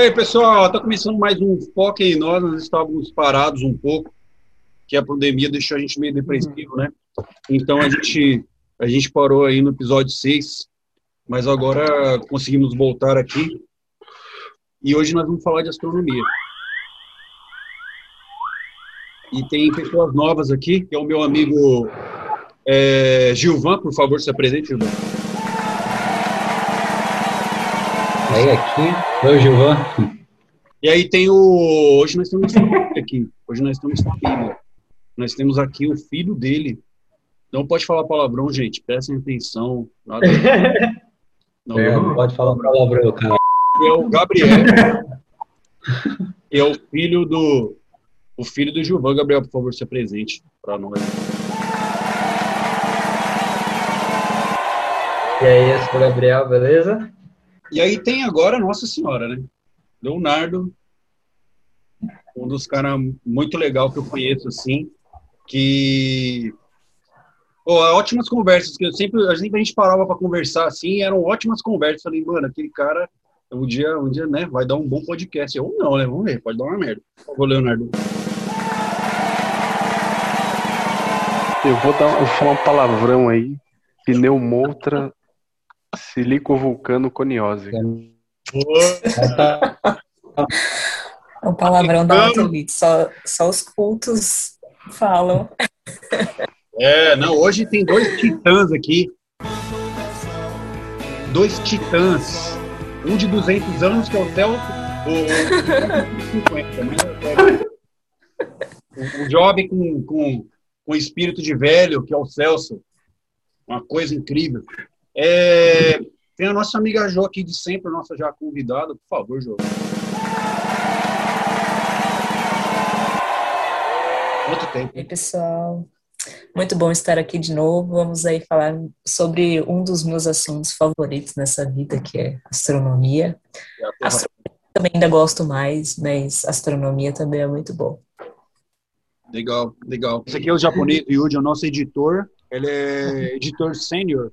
Ei, pessoal, está começando mais um Foco em Nós. Nós estávamos parados um pouco, que a pandemia deixou a gente meio depressivo, né? Então a gente, a gente parou aí no episódio 6, mas agora conseguimos voltar aqui. E hoje nós vamos falar de astronomia. E tem pessoas novas aqui, que é o meu amigo é, Gilvan, por favor, se apresente, Gilvan. Aí aqui, eu, Gilvan. E aí tem o. Hoje nós temos família aqui. Hoje nós temos família. Nós temos aqui o filho dele. Não pode falar palavrão, gente. Prestem atenção. Nada... Não, é, não pode falar palavrão, cara. É o Gabriel. é o filho do. O filho do Gilvan. Gabriel, por favor, se apresente para nós. E aí, eu sou o Gabriel, beleza? E aí tem agora Nossa Senhora, né? Leonardo, um dos caras muito legal que eu conheço, assim, que... Oh, ótimas conversas, que eu sempre, a gente, parava para conversar, assim, eram ótimas conversas. Falei, mano, aquele cara, um dia, um dia, né, vai dar um bom podcast. Ou não, né, vamos ver, pode dar uma merda. Favor, Leonardo. Eu vou, dar, eu vou falar um palavrão aí, pneumotra Silicovulcano-coniose. É um palavrão da Autolite, só, só os cultos falam. É, não, hoje tem dois titãs aqui. Dois titãs. Um de 200 anos, que é o Celso, o, 50, né? o, o jovem com, com, com espírito de velho, que é o Celso. Uma coisa incrível. É, tem a nossa amiga Jo aqui de sempre, nossa já convidada. Por favor, Jo. Quanto tempo? Pessoal. Muito bom estar aqui de novo. Vamos aí falar sobre um dos meus assuntos favoritos nessa vida, que é astronomia. É astronomia também ainda gosto mais, mas astronomia também é muito bom. Legal, legal. Esse aqui é o japonês Yuji, é o nosso editor. Ele é editor sênior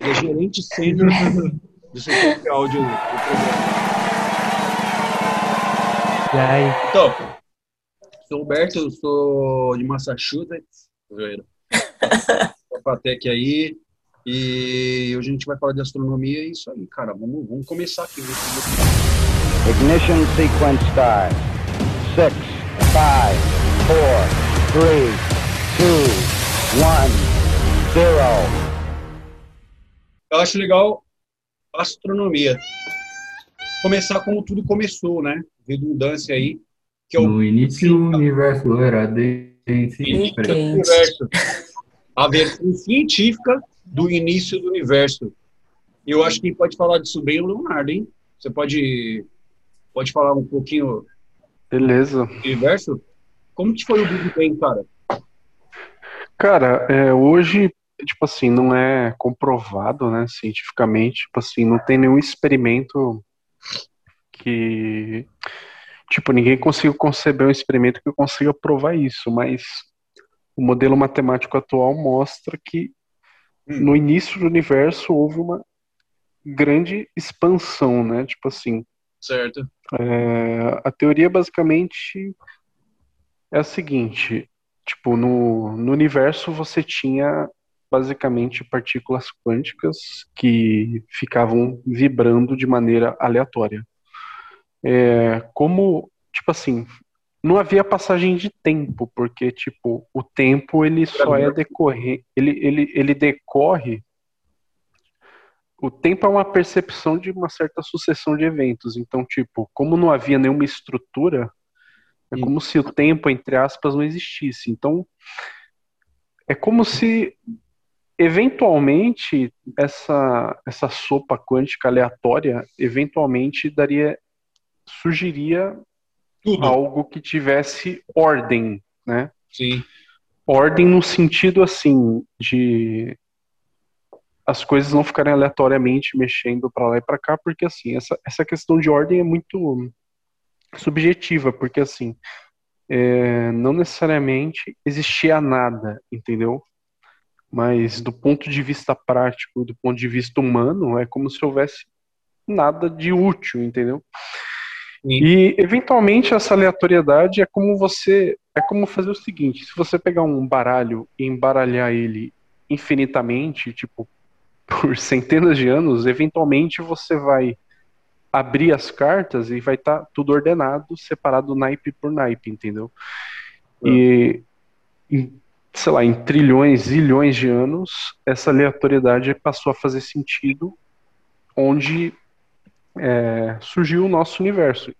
é gerente sênior do setor de áudio do programa. E aí? Então, sou Humberto, sou de Massachusetts, Sou Patec aí, e hoje a gente vai falar de astronomia e isso aí, cara. Vamos, vamos começar aqui. Ignition sequence start. Six, five, four, three, two, one, zero eu acho legal a astronomia. Começar como tudo começou, né? Redundância aí. Que é o... No início o universo era de... universo. A versão científica do início do universo. Eu acho que quem pode falar disso bem é o Leonardo, hein? Você pode, pode falar um pouquinho Beleza. do universo? Como que foi o Big Bang, cara? Cara, é, hoje tipo assim, não é comprovado, né, cientificamente, tipo assim, não tem nenhum experimento que, tipo, ninguém conseguiu conceber um experimento que consiga provar isso, mas o modelo matemático atual mostra que hum. no início do universo houve uma grande expansão, né, tipo assim. Certo. É, a teoria basicamente é a seguinte, tipo, no, no universo você tinha basicamente partículas quânticas que ficavam vibrando de maneira aleatória. É, como, tipo assim, não havia passagem de tempo, porque, tipo, o tempo ele só é decorrer, ele, ele, ele decorre o tempo é uma percepção de uma certa sucessão de eventos. Então, tipo, como não havia nenhuma estrutura, é como se o tempo, entre aspas, não existisse. Então, é como se eventualmente essa essa sopa quântica aleatória eventualmente daria surgiria Tudo. algo que tivesse ordem, né? Sim. Ordem no sentido assim de as coisas não ficarem aleatoriamente mexendo para lá e para cá, porque assim essa essa questão de ordem é muito subjetiva, porque assim é, não necessariamente existia nada, entendeu? Mas do ponto de vista prático, do ponto de vista humano, é como se houvesse nada de útil, entendeu? E eventualmente essa aleatoriedade é como você é como fazer o seguinte: se você pegar um baralho e embaralhar ele infinitamente, tipo por centenas de anos, eventualmente você vai abrir as cartas e vai estar tá tudo ordenado, separado naipe por naipe, entendeu? E em, sei lá, em trilhões, zilhões de anos, essa aleatoriedade passou a fazer sentido onde é, surgiu o nosso universo.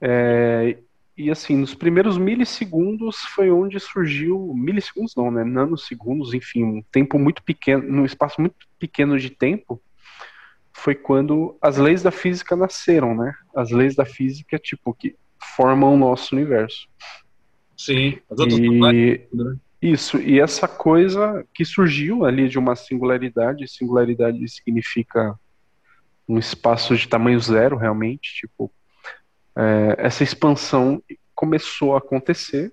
É, e assim, nos primeiros milissegundos foi onde surgiu. Milissegundos não, né? Nanosegundos, enfim, um tempo muito pequeno, num espaço muito pequeno de tempo, foi quando as leis da física nasceram, né? As leis da física, tipo, que formam o nosso universo. Sim, as outras e... Né? Isso, e essa coisa que surgiu ali de uma singularidade, singularidade significa um espaço de tamanho zero, realmente, tipo, é, essa expansão começou a acontecer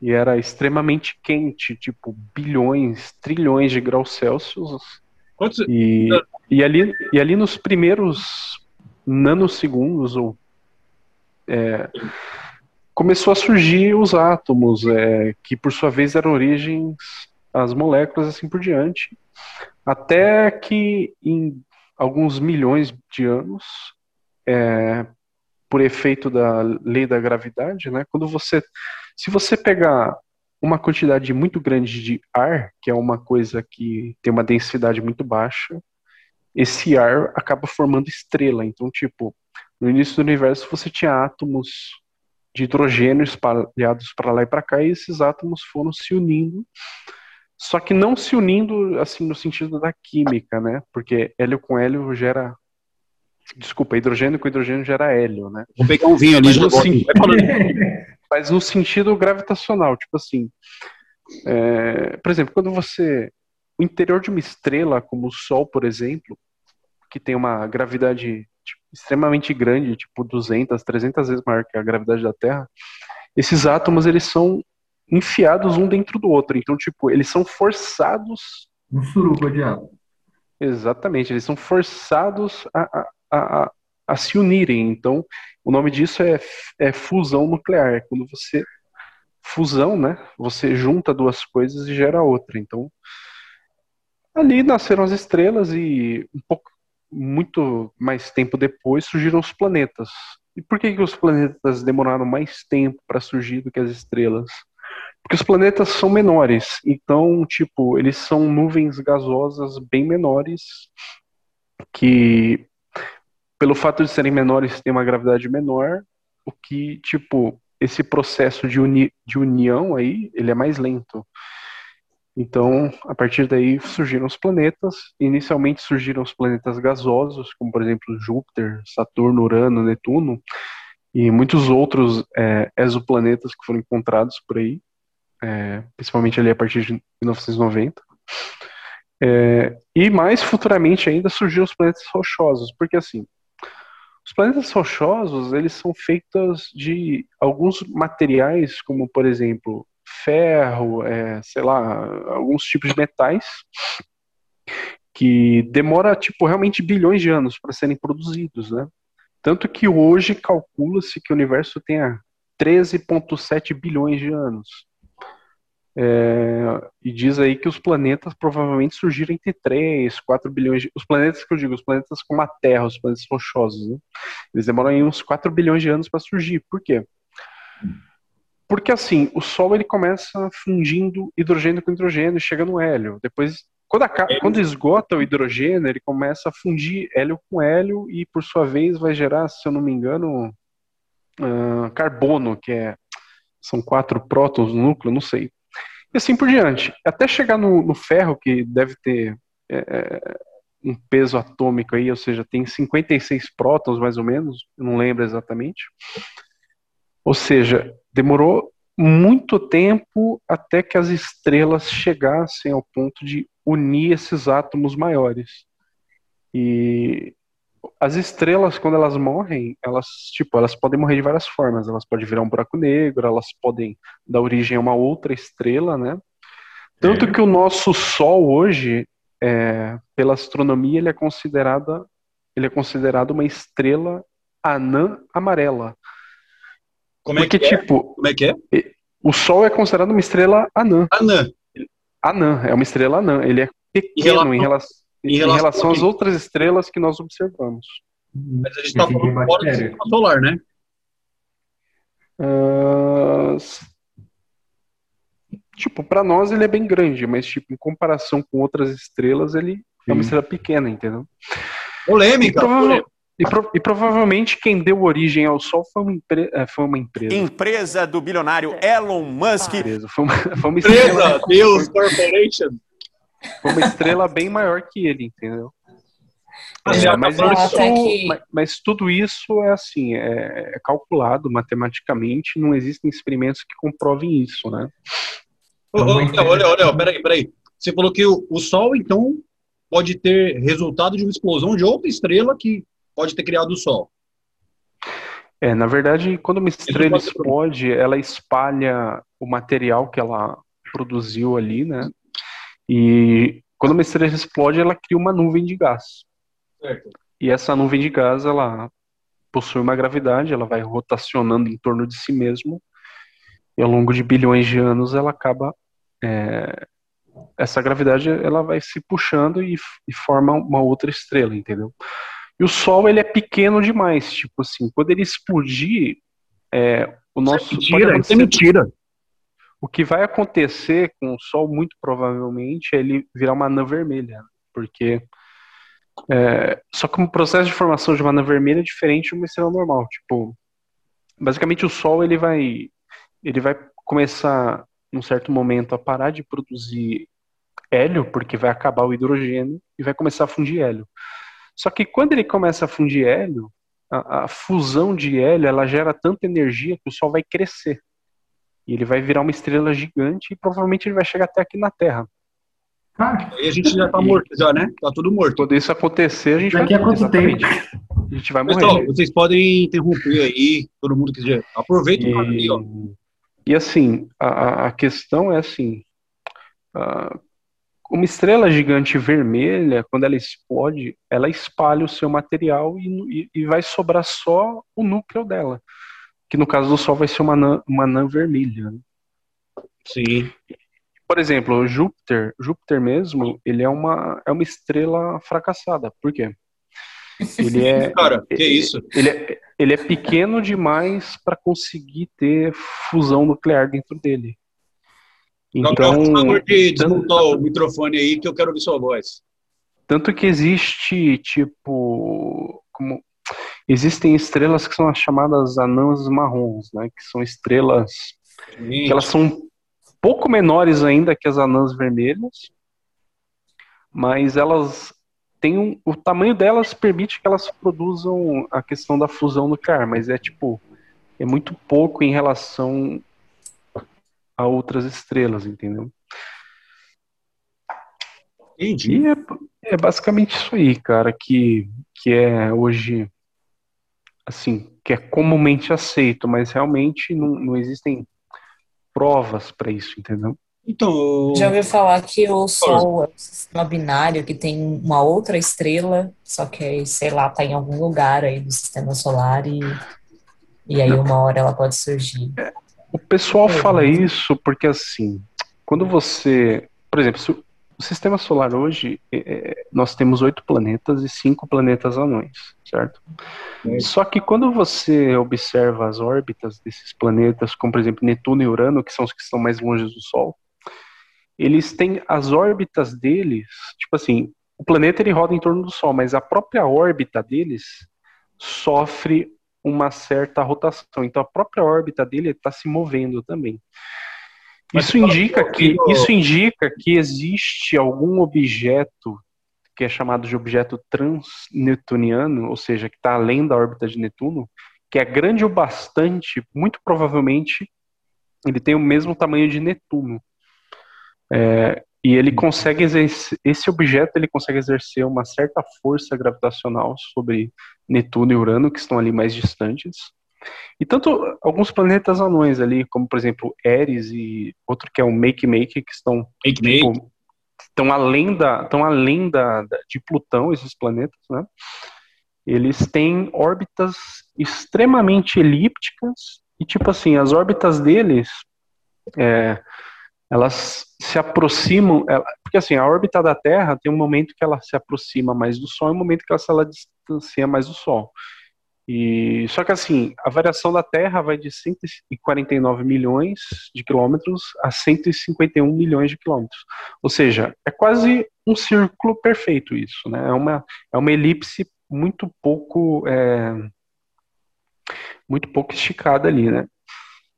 e era extremamente quente, tipo, bilhões, trilhões de graus Celsius. Quantos... E, e, ali, e ali nos primeiros nanosegundos, ou é, começou a surgir os átomos, é, que por sua vez eram origens as moléculas assim por diante, até que em alguns milhões de anos, é, por efeito da lei da gravidade, né? Quando você, se você pegar uma quantidade muito grande de ar, que é uma coisa que tem uma densidade muito baixa, esse ar acaba formando estrela. Então, tipo, no início do universo você tinha átomos de hidrogênio espalhados para lá e para cá, e esses átomos foram se unindo, só que não se unindo assim no sentido da química, né? Porque hélio com hélio gera Desculpa, hidrogênio com hidrogênio gera hélio, né? Vou pegar um vinho ali. Mas, no, sen... mas no sentido gravitacional, tipo assim, é... por exemplo, quando você o interior de uma estrela, como o Sol, por exemplo, que tem uma gravidade extremamente grande, tipo 200, 300 vezes maior que a gravidade da Terra, esses átomos eles são enfiados um dentro do outro. Então, tipo, eles são forçados. Um suruba de átomo. Exatamente, eles são forçados a, a, a, a, se unirem. Então, o nome disso é, é fusão nuclear. Quando você. Fusão, né? Você junta duas coisas e gera outra. Então, ali nasceram as estrelas e um pouco muito mais tempo depois surgiram os planetas. E por que, que os planetas demoraram mais tempo para surgir do que as estrelas? Porque os planetas são menores, então, tipo, eles são nuvens gasosas bem menores que, pelo fato de serem menores, têm uma gravidade menor, o que, tipo, esse processo de, uni de união aí, ele é mais lento. Então, a partir daí surgiram os planetas. Inicialmente surgiram os planetas gasosos, como por exemplo Júpiter, Saturno, Urano, Netuno, e muitos outros é, exoplanetas que foram encontrados por aí, é, principalmente ali a partir de 1990. É, e mais futuramente ainda surgiram os planetas rochosos, porque assim, os planetas rochosos eles são feitos de alguns materiais, como por exemplo ferro, é, sei lá, alguns tipos de metais que demora tipo realmente bilhões de anos para serem produzidos, né? Tanto que hoje calcula-se que o universo tenha 13,7 bilhões de anos. É, e diz aí que os planetas provavelmente surgiram entre 3, 4 bilhões de... Os planetas que eu digo, os planetas como a Terra, os planetas rochosos, né? Eles demoram aí uns 4 bilhões de anos para surgir. Por quê? Porque assim, o Sol ele começa fundindo hidrogênio com hidrogênio, chega no hélio. Depois, quando, quando esgota o hidrogênio, ele começa a fundir hélio com hélio e, por sua vez, vai gerar, se eu não me engano, uh, carbono, que é são quatro prótons no núcleo, não sei. E assim por diante. Até chegar no, no ferro, que deve ter é, é um peso atômico aí, ou seja, tem 56 prótons mais ou menos, não lembro exatamente. Ou seja, demorou muito tempo até que as estrelas chegassem ao ponto de unir esses átomos maiores. E as estrelas, quando elas morrem, elas, tipo, elas podem morrer de várias formas. Elas podem virar um buraco negro, elas podem dar origem a uma outra estrela, né? Tanto é. que o nosso Sol hoje, é, pela astronomia, ele é considerada, ele é considerado uma estrela anã amarela. Como é Porque, que é? tipo, Como é que é? O Sol é considerado uma estrela anã. Anã. Anã, é uma estrela anã. Ele é pequeno em relação, em relação, em relação às outras estrelas que nós observamos. Mas a gente está falando fora do sistema solar, né? Uh, tipo, para nós ele é bem grande, mas tipo, em comparação com outras estrelas, ele Sim. é uma estrela pequena, entendeu? Polêmica. E, prova e, pro e, provavelmente quem deu origem ao Sol foi uma, é, foi uma empresa. Empresa do bilionário Elon Musk. Empresa. Foi uma, foi uma empresa, Deus Corporation. Foi uma estrela bem maior que ele, entendeu? É, mas, isso, que... mas, mas, tudo isso é assim, é, é, calculado matematicamente, não existem experimentos que comprovem isso, né? olha, olha, olha, peraí, peraí. Você falou que o, o Sol, então, pode ter resultado de uma explosão de outra estrela que pode ter criado o Sol. É, na verdade, quando uma estrela explode, ela espalha o material que ela produziu ali, né? E quando uma estrela explode, ela cria uma nuvem de gás. Certo. E essa nuvem de gás, ela possui uma gravidade, ela vai rotacionando em torno de si mesmo, e ao longo de bilhões de anos ela acaba é, essa gravidade ela vai se puxando e, e, forma uma outra estrela, entendeu? E o Sol ele é pequeno demais, tipo assim, quando ele explodir, é, o nosso isso é mentira, isso é mentira. O que vai acontecer com o Sol muito provavelmente é ele virar uma anã vermelha, porque é, só que o processo de formação de uma anã vermelha é diferente de uma estrela normal. Tipo, basicamente o Sol ele vai, ele vai começar, num certo momento, a parar de produzir hélio, porque vai acabar o hidrogênio e vai começar a fundir hélio. Só que quando ele começa a fundir hélio, a, a fusão de hélio ela gera tanta energia que o Sol vai crescer. E ele vai virar uma estrela gigante e provavelmente ele vai chegar até aqui na Terra. Ah, e a gente já tá morto, já, né? Tá tudo morto. Quando isso acontecer, a gente Daqui vai a quanto tempo? A gente vai morrer. Pessoal, vocês podem interromper aí, todo mundo quiser. Aproveita e, aí, ó. E assim, a, a questão é assim: uh, uma estrela gigante vermelha, quando ela explode, ela espalha o seu material e, e, e vai sobrar só o núcleo dela. Que no caso do Sol vai ser uma anã, uma anã vermelha. Né? Sim por exemplo, Júpiter, Júpiter mesmo, ele é uma, é uma estrela fracassada. Por quê? Ele é, Cara, que isso? Ele é, ele é pequeno demais para conseguir ter fusão nuclear dentro dele. Então, por favor, de o microfone aí que eu quero ouvir sua voz. Tanto que existe, tipo, como existem estrelas que são as chamadas anãs marrons, né? Que são estrelas que elas são pouco menores ainda que as anãs vermelhas, mas elas têm um, o tamanho delas permite que elas produzam a questão da fusão nuclear, mas é tipo é muito pouco em relação a outras estrelas, entendeu? Entendi. E é, é basicamente isso aí, cara, que, que é hoje assim, que é comumente aceito, mas realmente não, não existem provas para isso, entendeu? Então, Já ouviu falar que o Sol é um sistema binário que tem uma outra estrela, só que, sei lá, tá em algum lugar aí do sistema solar e, e aí uma hora ela pode surgir. O pessoal é, fala isso porque, assim, quando você. Por exemplo, o sistema solar hoje, é, é, nós temos oito planetas e cinco planetas anões, certo? É. Só que quando você observa as órbitas desses planetas, como por exemplo Netuno e Urano, que são os que estão mais longe do Sol, eles têm as órbitas deles, tipo assim, o planeta ele roda em torno do Sol, mas a própria órbita deles sofre uma certa rotação. Então a própria órbita dele está se movendo também. Isso indica que isso indica que existe algum objeto que é chamado de objeto transnetuniano, ou seja, que está além da órbita de Netuno, que é grande o bastante, muito provavelmente ele tem o mesmo tamanho de Netuno. É, e ele consegue exercer, esse objeto ele consegue exercer uma certa força gravitacional sobre Netuno e Urano, que estão ali mais distantes. E tanto alguns planetas anões ali, como por exemplo Eris e outro que é o Make Make, que estão Make tipo, estão além da estão além da, de Plutão esses planetas, né? eles têm órbitas extremamente elípticas e tipo assim, as órbitas deles é, elas se aproximam, ela, porque assim, a órbita da Terra tem um momento que ela se aproxima mais do Sol e um momento que ela se ela distancia mais do Sol. E só que assim, a variação da Terra vai de 149 milhões de quilômetros a 151 milhões de quilômetros. Ou seja, é quase um círculo perfeito isso, né? É uma, é uma elipse muito pouco é, muito pouco esticada ali, né?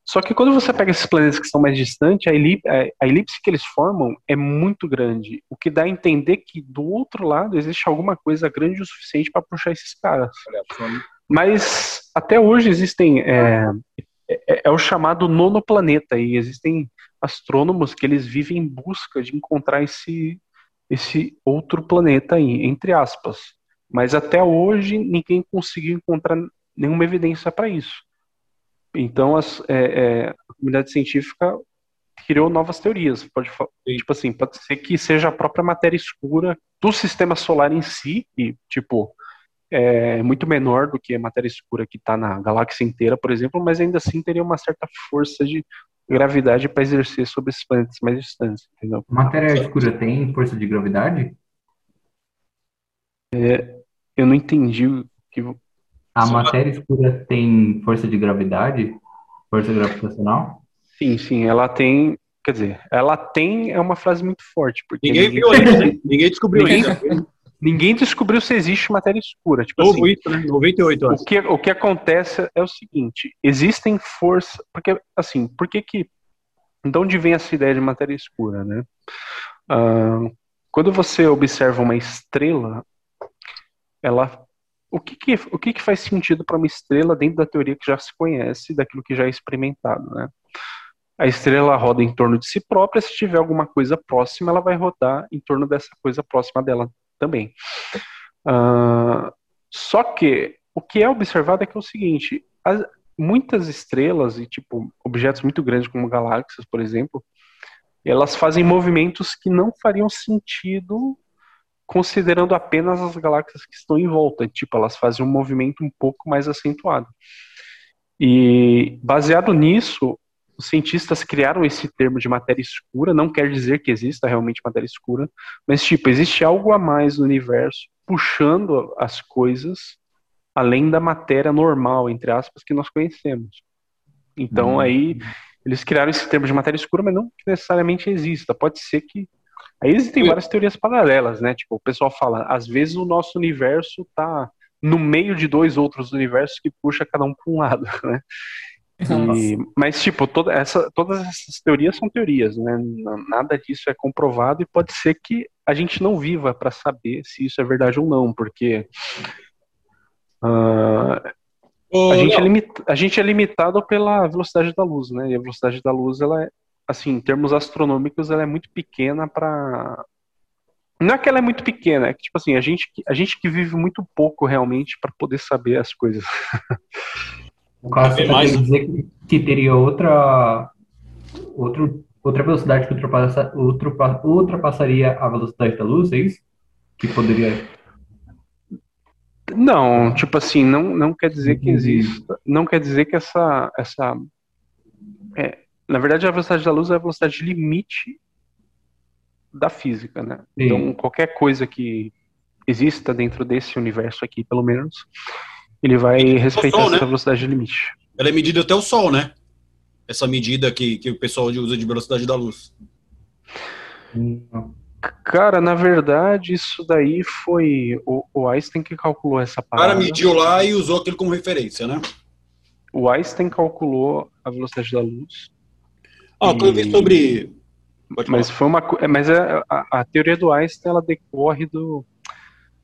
Só que quando você pega esses planetas que são mais distantes, a elipse, a elipse que eles formam é muito grande, o que dá a entender que do outro lado existe alguma coisa grande o suficiente para puxar esses caras. Mas até hoje existem é, é, é, o chamado nono planeta e existem astrônomos que eles vivem em busca de encontrar esse esse outro planeta aí, entre aspas. Mas até hoje ninguém conseguiu encontrar nenhuma evidência para isso. Então as, é, é, a comunidade científica criou novas teorias. Pode, tipo assim, pode ser que seja a própria matéria escura do sistema solar em si, e tipo é muito menor do que a matéria escura que está na galáxia inteira, por exemplo, mas ainda assim teria uma certa força de gravidade para exercer sobre esses planetas mais distantes, entendeu? Matéria escura tem força de gravidade? É, eu não entendi o que a matéria escura tem força de gravidade? Força gravitacional? Sim, sim, ela tem. Quer dizer, ela tem é uma frase muito forte. Porque ninguém, ninguém viu ainda, ninguém descobriu ninguém, ainda. Ninguém descobriu se existe matéria escura. Tipo Novo assim, isso, né? 98 O que, o que acontece é o seguinte: existem forças. Porque, assim, por que que. De onde vem essa ideia de matéria escura, né? Uh, quando você observa uma estrela, ela o que, que, o que, que faz sentido para uma estrela dentro da teoria que já se conhece, daquilo que já é experimentado, né? A estrela roda em torno de si própria, se tiver alguma coisa próxima, ela vai rodar em torno dessa coisa próxima dela também. Uh, só que o que é observado é que é o seguinte: as, muitas estrelas e tipo objetos muito grandes como galáxias, por exemplo, elas fazem movimentos que não fariam sentido considerando apenas as galáxias que estão em volta. Tipo, elas fazem um movimento um pouco mais acentuado. E baseado nisso, os cientistas criaram esse termo de matéria escura. Não quer dizer que exista realmente matéria escura, mas tipo, existe algo a mais no universo puxando as coisas além da matéria normal, entre aspas, que nós conhecemos. Então hum. aí eles criaram esse termo de matéria escura, mas não que necessariamente exista. Pode ser que Aí existem várias teorias paralelas, né? Tipo, o pessoal fala, às vezes o nosso universo tá no meio de dois outros universos que puxa cada um para um lado, né? E, mas, tipo, toda essa, todas essas teorias são teorias, né? Nada disso é comprovado e pode ser que a gente não viva para saber se isso é verdade ou não, porque uh, a, gente é limita, a gente é limitado pela velocidade da luz, né? E a velocidade da luz ela é, assim, em termos astronômicos, ela é muito pequena para não é que ela é muito pequena, é que tipo assim, a gente, a gente que vive muito pouco realmente para poder saber as coisas. Caso, você mais... dizer que teria outra outro, outra velocidade que ultrapassa, ultrapa, ultrapassaria a velocidade da luz, é isso? Que poderia não, tipo assim, não, não quer dizer que exista, não quer dizer que essa, essa é, na verdade, a velocidade da luz é a velocidade limite da física, né? Sim. Então, qualquer coisa que exista dentro desse universo aqui, pelo menos, ele vai respeitar sol, essa né? velocidade limite. Ela é medida até o Sol, né? Essa medida que, que o pessoal usa de velocidade da luz. Cara, na verdade, isso daí foi o, o Einstein que calculou essa parada. O cara mediu lá e usou aquilo como referência, né? O Einstein calculou a velocidade da luz ah, e... eu vi sobre. mas foi uma, mas a, a, a, teoria do Einstein ela decorre do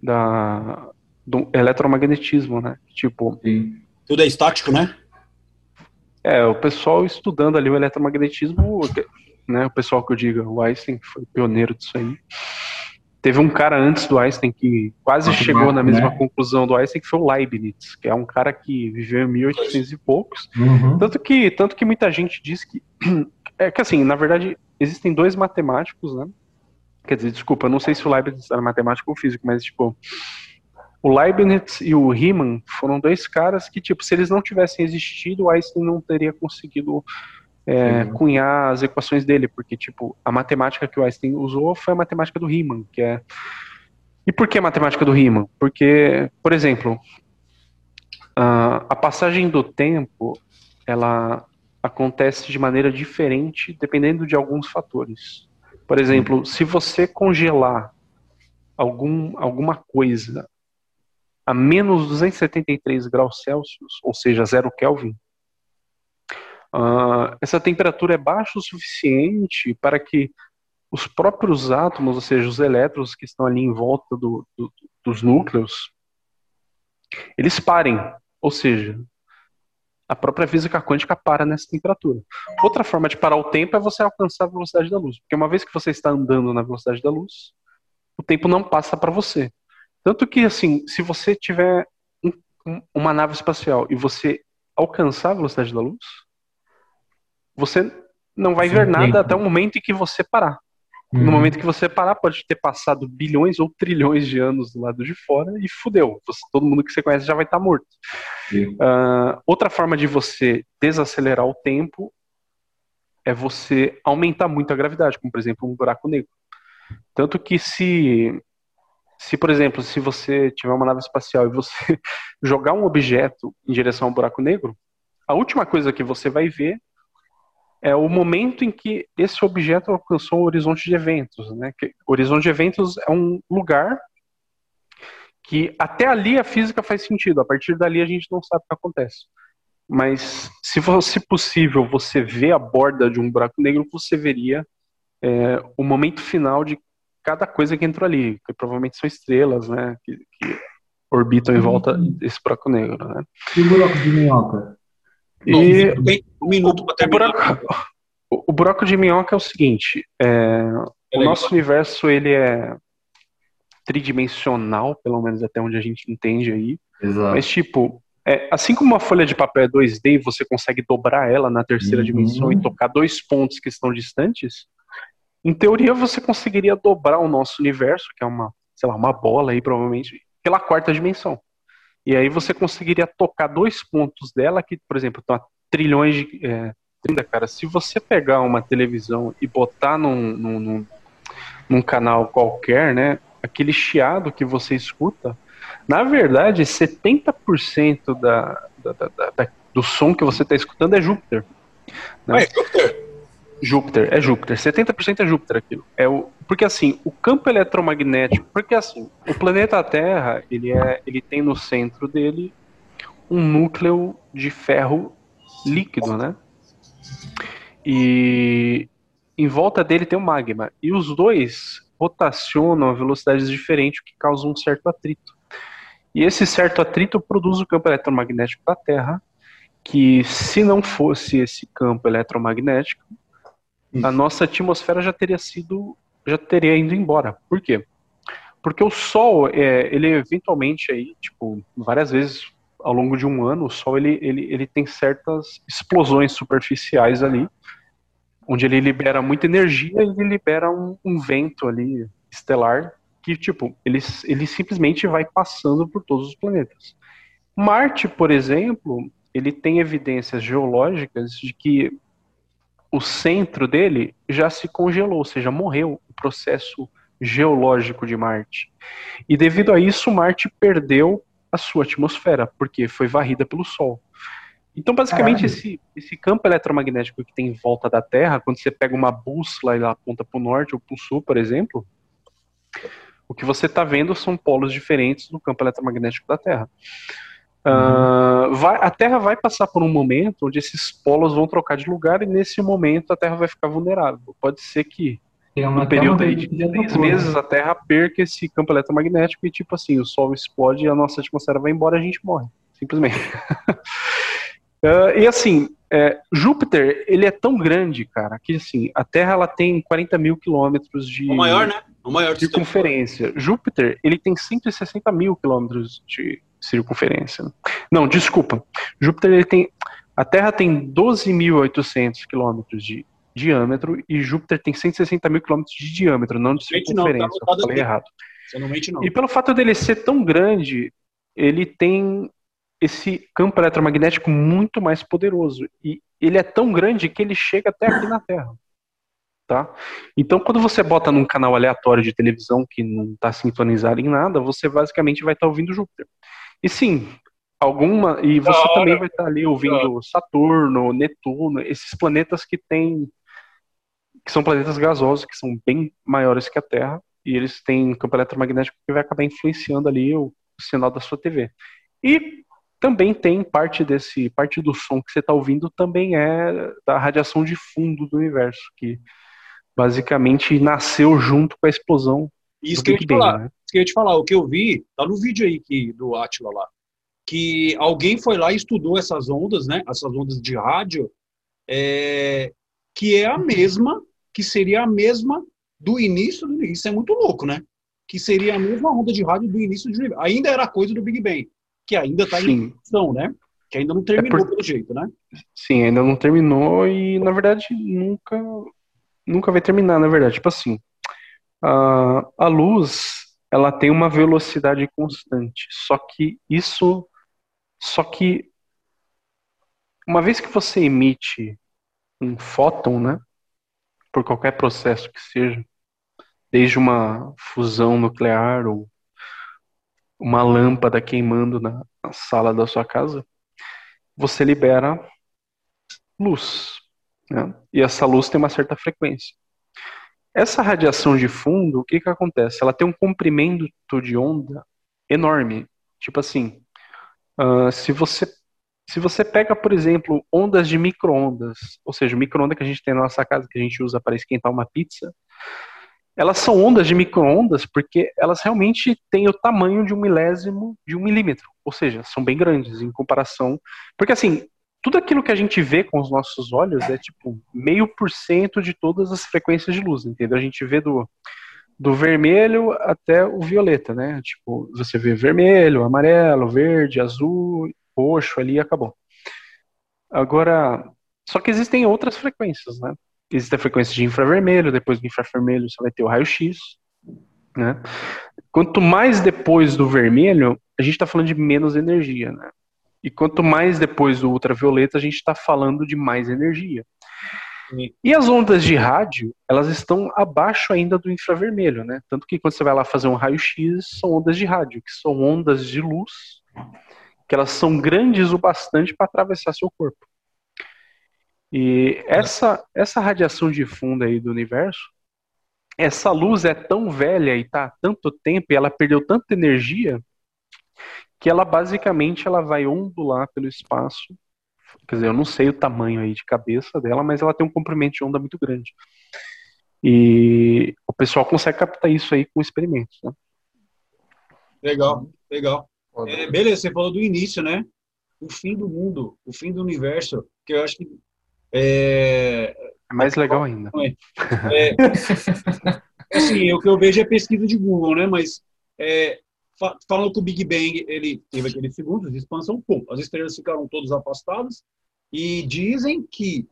da do eletromagnetismo, né? Tipo, Sim. tudo é estático, né? É, o pessoal estudando ali o eletromagnetismo, né? O pessoal que eu digo, o Einstein foi pioneiro disso aí. Teve um cara antes do Einstein que quase chegou na mesma né? conclusão do Einstein, que foi o Leibniz, que é um cara que viveu em 1800 e poucos. Uhum. Tanto, que, tanto que muita gente diz que é que assim, na verdade, existem dois matemáticos, né? Quer dizer, desculpa, não sei se o Leibniz era matemático ou físico, mas tipo, o Leibniz e o Riemann foram dois caras que, tipo, se eles não tivessem existido, Einstein não teria conseguido é, cunhar as equações dele, porque, tipo, a matemática que o Einstein usou foi a matemática do Riemann, que é... E por que a matemática do Riemann? Porque, por exemplo, a passagem do tempo, ela acontece de maneira diferente dependendo de alguns fatores. Por exemplo, se você congelar algum, alguma coisa a menos 273 graus Celsius, ou seja, zero Kelvin, uh, essa temperatura é baixa o suficiente para que os próprios átomos, ou seja, os elétrons que estão ali em volta do, do, dos núcleos, eles parem. Ou seja, a própria física quântica para nessa temperatura. Outra forma de parar o tempo é você alcançar a velocidade da luz, porque uma vez que você está andando na velocidade da luz, o tempo não passa para você. Tanto que, assim, se você tiver um, um, uma nave espacial e você alcançar a velocidade da luz, você não vai Sim, ver nada até o momento em que você parar. Uhum. No momento que você parar, pode ter passado bilhões ou trilhões de anos do lado de fora e fudeu. Você, todo mundo que você conhece já vai estar morto. Uh, outra forma de você desacelerar o tempo é você aumentar muito a gravidade, como por exemplo um buraco negro. Tanto que se se, por exemplo, se você tiver uma nave espacial e você jogar um objeto em direção ao buraco negro, a última coisa que você vai ver é o momento em que esse objeto alcançou o horizonte de eventos. Né? Que, o horizonte de eventos é um lugar que até ali a física faz sentido, a partir dali a gente não sabe o que acontece. Mas se fosse possível você ver a borda de um buraco negro, você veria é, o momento final de cada coisa que entrou ali, que provavelmente são estrelas, né, que, que orbitam em uhum. volta desse buraco negro, né. E o buraco de minhoca? E um minuto para terminar. O buraco, o buraco, de minhoca é o seguinte, é, o nosso universo ele é tridimensional, pelo menos até onde a gente entende aí. Exato. Mas tipo, é, assim como uma folha de papel é 2D e você consegue dobrar ela na terceira uhum. dimensão e tocar dois pontos que estão distantes, em teoria, você conseguiria dobrar o nosso universo, que é uma, sei lá, uma bola aí, provavelmente, pela quarta dimensão. E aí você conseguiria tocar dois pontos dela, que, por exemplo, estão a trilhões de. É, cara, se você pegar uma televisão e botar num, num, num, num canal qualquer, né? Aquele chiado que você escuta, na verdade, 70% da, da, da, da, do som que você está escutando é Júpiter. Né? Ah, é Júpiter? Júpiter, é Júpiter. 70% é Júpiter aquilo. É o, porque assim, o campo eletromagnético, porque assim, o planeta Terra, ele é, ele tem no centro dele um núcleo de ferro líquido, né? E em volta dele tem o magma. E os dois rotacionam a velocidades diferentes, o que causa um certo atrito. E esse certo atrito produz o campo eletromagnético da Terra, que se não fosse esse campo eletromagnético, a nossa atmosfera já teria sido, já teria ido embora. Por quê? Porque o Sol, é, ele eventualmente aí, tipo, várias vezes ao longo de um ano, o Sol ele, ele, ele tem certas explosões superficiais ali, onde ele libera muita energia e ele libera um, um vento ali estelar que, tipo, ele, ele simplesmente vai passando por todos os planetas. Marte, por exemplo, ele tem evidências geológicas de que o centro dele já se congelou, ou seja, morreu o processo geológico de Marte. E devido a isso, Marte perdeu a sua atmosfera, porque foi varrida pelo Sol. Então, basicamente, esse, esse campo eletromagnético que tem em volta da Terra, quando você pega uma bússola e ela aponta para o norte ou para o sul, por exemplo, o que você está vendo são polos diferentes no campo eletromagnético da Terra. Uh, vai, a Terra vai passar por um momento onde esses polos vão trocar de lugar e nesse momento a Terra vai ficar vulnerável. Pode ser que no período aí de três meses a Terra perca esse campo eletromagnético e tipo assim, o Sol explode e a nossa atmosfera vai embora e a gente morre. Simplesmente. uh, e assim, é, Júpiter, ele é tão grande, cara, que assim, a Terra ela tem 40 mil quilômetros de... O maior, né? O maior circunferência. Júpiter, ele tem 160 mil quilômetros de circunferência. Não, desculpa. Júpiter ele tem a Terra tem 12.800 quilômetros de diâmetro e Júpiter tem 160 mil quilômetros de diâmetro, não de circunferência. Não, tá eu falei errado. E pelo fato dele ser tão grande, ele tem esse campo eletromagnético muito mais poderoso. E ele é tão grande que ele chega até aqui na Terra. Tá? Então, quando você bota num canal aleatório de televisão que não está sintonizado em nada, você basicamente vai estar tá ouvindo Júpiter. E sim, alguma. E você também vai estar ali ouvindo Saturno, Netuno, esses planetas que têm. que são planetas gasosos, que são bem maiores que a Terra, e eles têm campo eletromagnético que vai acabar influenciando ali o, o sinal da sua TV. E também tem parte desse, parte do som que você está ouvindo também é da radiação de fundo do universo, que basicamente nasceu junto com a explosão. Isso que eu ia te falar. Né? Isso que eu ia te falar. O que eu vi, tá no vídeo aí que, do Atila lá, que alguém foi lá e estudou essas ondas, né? Essas ondas de rádio, é, que é a mesma, que seria a mesma do início do Isso é muito louco, né? Que seria a mesma onda de rádio do início do. Ainda era coisa do Big Bang, que ainda está em função, né? Que ainda não terminou é por... pelo jeito, né? Sim, ainda não terminou e, na verdade, nunca nunca vai terminar, na verdade. Tipo assim, a, luz, ela tem uma velocidade constante. Só que isso, só que uma vez que você emite um fóton, né, por qualquer processo que seja, desde uma fusão nuclear ou uma lâmpada queimando na, na sala da sua casa, você libera luz. Né? E essa luz tem uma certa frequência. Essa radiação de fundo, o que, que acontece? Ela tem um comprimento de onda enorme. Tipo assim, uh, se você se você pega, por exemplo, ondas de microondas, ou seja, o microondas que a gente tem na nossa casa, que a gente usa para esquentar uma pizza, elas são ondas de microondas porque elas realmente têm o tamanho de um milésimo de um milímetro, ou seja, são bem grandes em comparação. Porque assim, tudo aquilo que a gente vê com os nossos olhos é tipo meio por cento de todas as frequências de luz, entendeu? A gente vê do, do vermelho até o violeta, né? Tipo, você vê vermelho, amarelo, verde, azul, roxo ali e acabou. Agora, só que existem outras frequências, né? Existe a frequência de infravermelho, depois do infravermelho você vai ter o raio-x, né? Quanto mais depois do vermelho, a gente está falando de menos energia, né? E quanto mais depois do ultravioleta, a gente está falando de mais energia. E as ondas de rádio, elas estão abaixo ainda do infravermelho, né? Tanto que quando você vai lá fazer um raio-x, são ondas de rádio, que são ondas de luz, que elas são grandes o bastante para atravessar seu corpo. E essa, essa radiação de fundo aí do universo, essa luz é tão velha e está há tanto tempo e ela perdeu tanta energia que ela basicamente ela vai ondular pelo espaço. Quer dizer, eu não sei o tamanho aí de cabeça dela, mas ela tem um comprimento de onda muito grande. E o pessoal consegue captar isso aí com experimentos, né? Legal, legal. É, beleza, você falou do início, né? O fim do mundo, o fim do universo, que eu acho que é, é mais legal ainda. É, é, assim, o que eu vejo é pesquisa de Google, né? Mas é, falando que o Big Bang ele teve aqueles segundos de expansão, pum, as estrelas ficaram todas afastadas e dizem que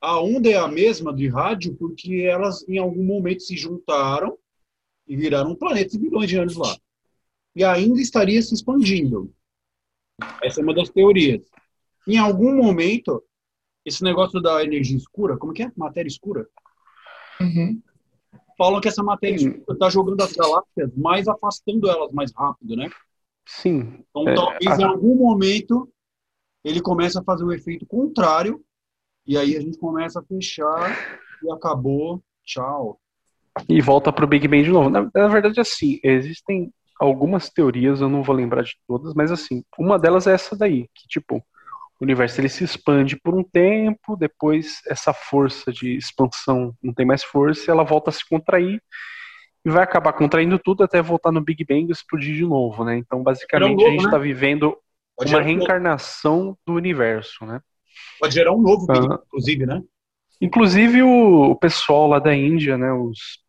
a onda é a mesma de rádio porque elas em algum momento se juntaram e viraram planetas bilhões de anos lá. E ainda estaria se expandindo. Essa é uma das teorias. Em algum momento, esse negócio da energia escura, como que é? Matéria escura? Uhum falam que essa matéria está jogando as galáxias mais afastando elas mais rápido, né? Sim. Então, é, talvez a... em algum momento ele comece a fazer o efeito contrário e aí a gente começa a fechar e acabou, tchau. E volta para o Big Bang de novo. Na, na verdade, assim, existem algumas teorias, eu não vou lembrar de todas, mas assim, uma delas é essa daí, que tipo, o universo ele se expande por um tempo, depois essa força de expansão não tem mais força, ela volta a se contrair e vai acabar contraindo tudo até voltar no Big Bang e explodir de novo, né? Então, basicamente, um novo, a gente está né? vivendo Pode uma reencarnação um do universo, né? Pode gerar um novo Big Bang, inclusive, né? Inclusive o, o, pessoal lá da Índia, né, os,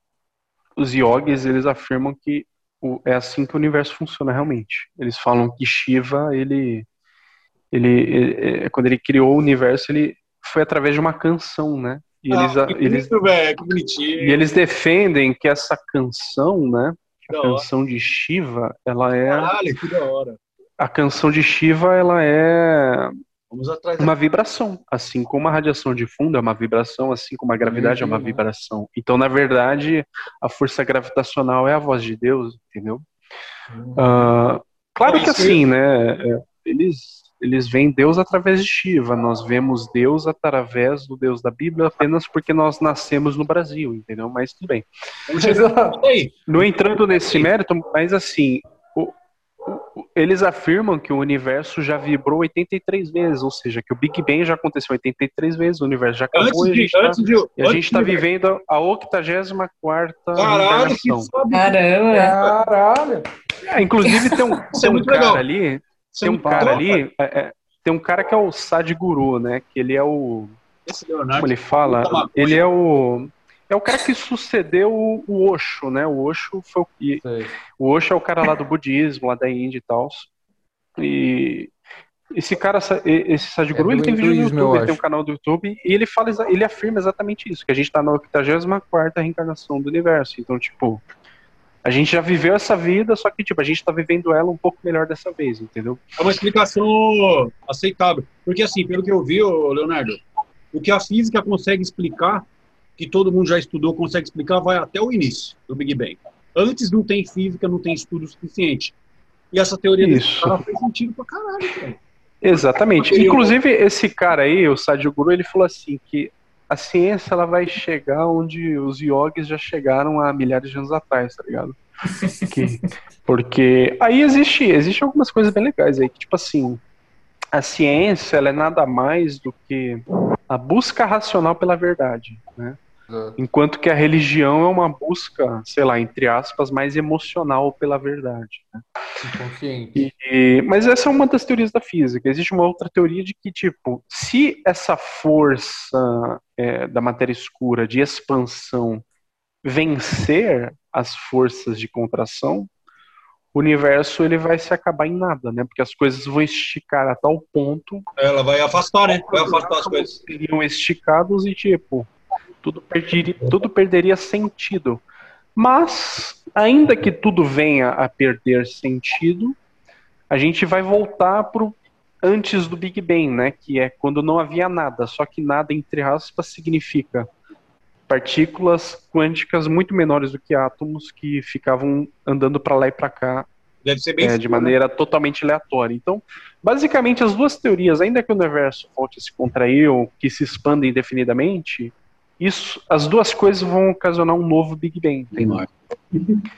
os yogis, eles afirmam que o, é assim que o universo funciona realmente. Eles falam que Shiva, ele ele, ele, quando ele criou o universo, ele foi através de uma canção, né? E ah, eles, véio. E eles defendem que essa canção, né? a canção de Shiva, ela é. Caralho, que da hora. A canção de Shiva, ela é uma vibração, assim como a radiação de fundo é uma vibração, assim como a gravidade uhum. é uma uhum. vibração. Então, na verdade, a força gravitacional é a voz de Deus, entendeu? Uhum. Uh, claro que assim, né? É, eles eles veem Deus através de Shiva. Nós vemos Deus através do Deus da Bíblia apenas porque nós nascemos no Brasil, entendeu? Mas tudo bem. Não entrando nesse mérito, mas assim, o, o, eles afirmam que o universo já vibrou 83 vezes, ou seja, que o Big Bang já aconteceu 83 vezes, o universo já acabou antes de, e a gente está tá vivendo a 84 Caralho, Caramba! Caralho! É, inclusive tem um, tem um cara legal. Ali tem um cara ali, é, é, tem um cara que é o Sadhguru, né? Que ele é o. como ele fala? Ele é o. É o cara que sucedeu o, o Osho, né? O Osho foi o. O Osho é o cara lá do budismo, lá da Índia e tal. E esse cara, esse Sadhguru, é ele tem vídeo no YouTube, ele tem um canal do YouTube e ele fala, ele afirma exatamente isso, que a gente está na 84 reencarnação do universo. Então, tipo, a gente já viveu essa vida, só que, tipo, a gente tá vivendo ela um pouco melhor dessa vez, entendeu? É uma explicação aceitável. Porque, assim, pelo que eu vi, Leonardo, o que a física consegue explicar, que todo mundo já estudou, consegue explicar, vai até o início do Big Bang. Antes não tem física, não tem estudo suficiente. E essa teoria desse cara fez sentido pra caralho, cara. Exatamente. Inclusive, esse cara aí, o Sadhguru, ele falou assim que a ciência ela vai chegar onde os yogis já chegaram há milhares de anos atrás, tá ligado? que, porque aí existe, existe algumas coisas bem legais aí, que, tipo assim, a ciência ela é nada mais do que a busca racional pela verdade, né? Enquanto que a religião é uma busca, sei lá, entre aspas, mais emocional pela verdade. Né? Inconsciente. E, mas essa é uma das teorias da física. Existe uma outra teoria de que, tipo, se essa força é, da matéria escura de expansão vencer as forças de contração, o universo ele vai se acabar em nada, né? Porque as coisas vão esticar a tal ponto. Ela vai afastar, né? Vai afastar as coisas. Seriam esticados e tipo, tudo perderia, tudo perderia sentido. Mas, ainda que tudo venha a perder sentido, a gente vai voltar para antes do Big Bang, né? Que é quando não havia nada. Só que nada, entre aspas, significa partículas quânticas muito menores do que átomos que ficavam andando para lá e para cá Deve ser bem é, de maneira né? totalmente aleatória. Então, basicamente, as duas teorias, ainda que o universo volte a se contrair ou que se expanda indefinidamente, isso, as duas coisas vão ocasionar um novo Big Bang.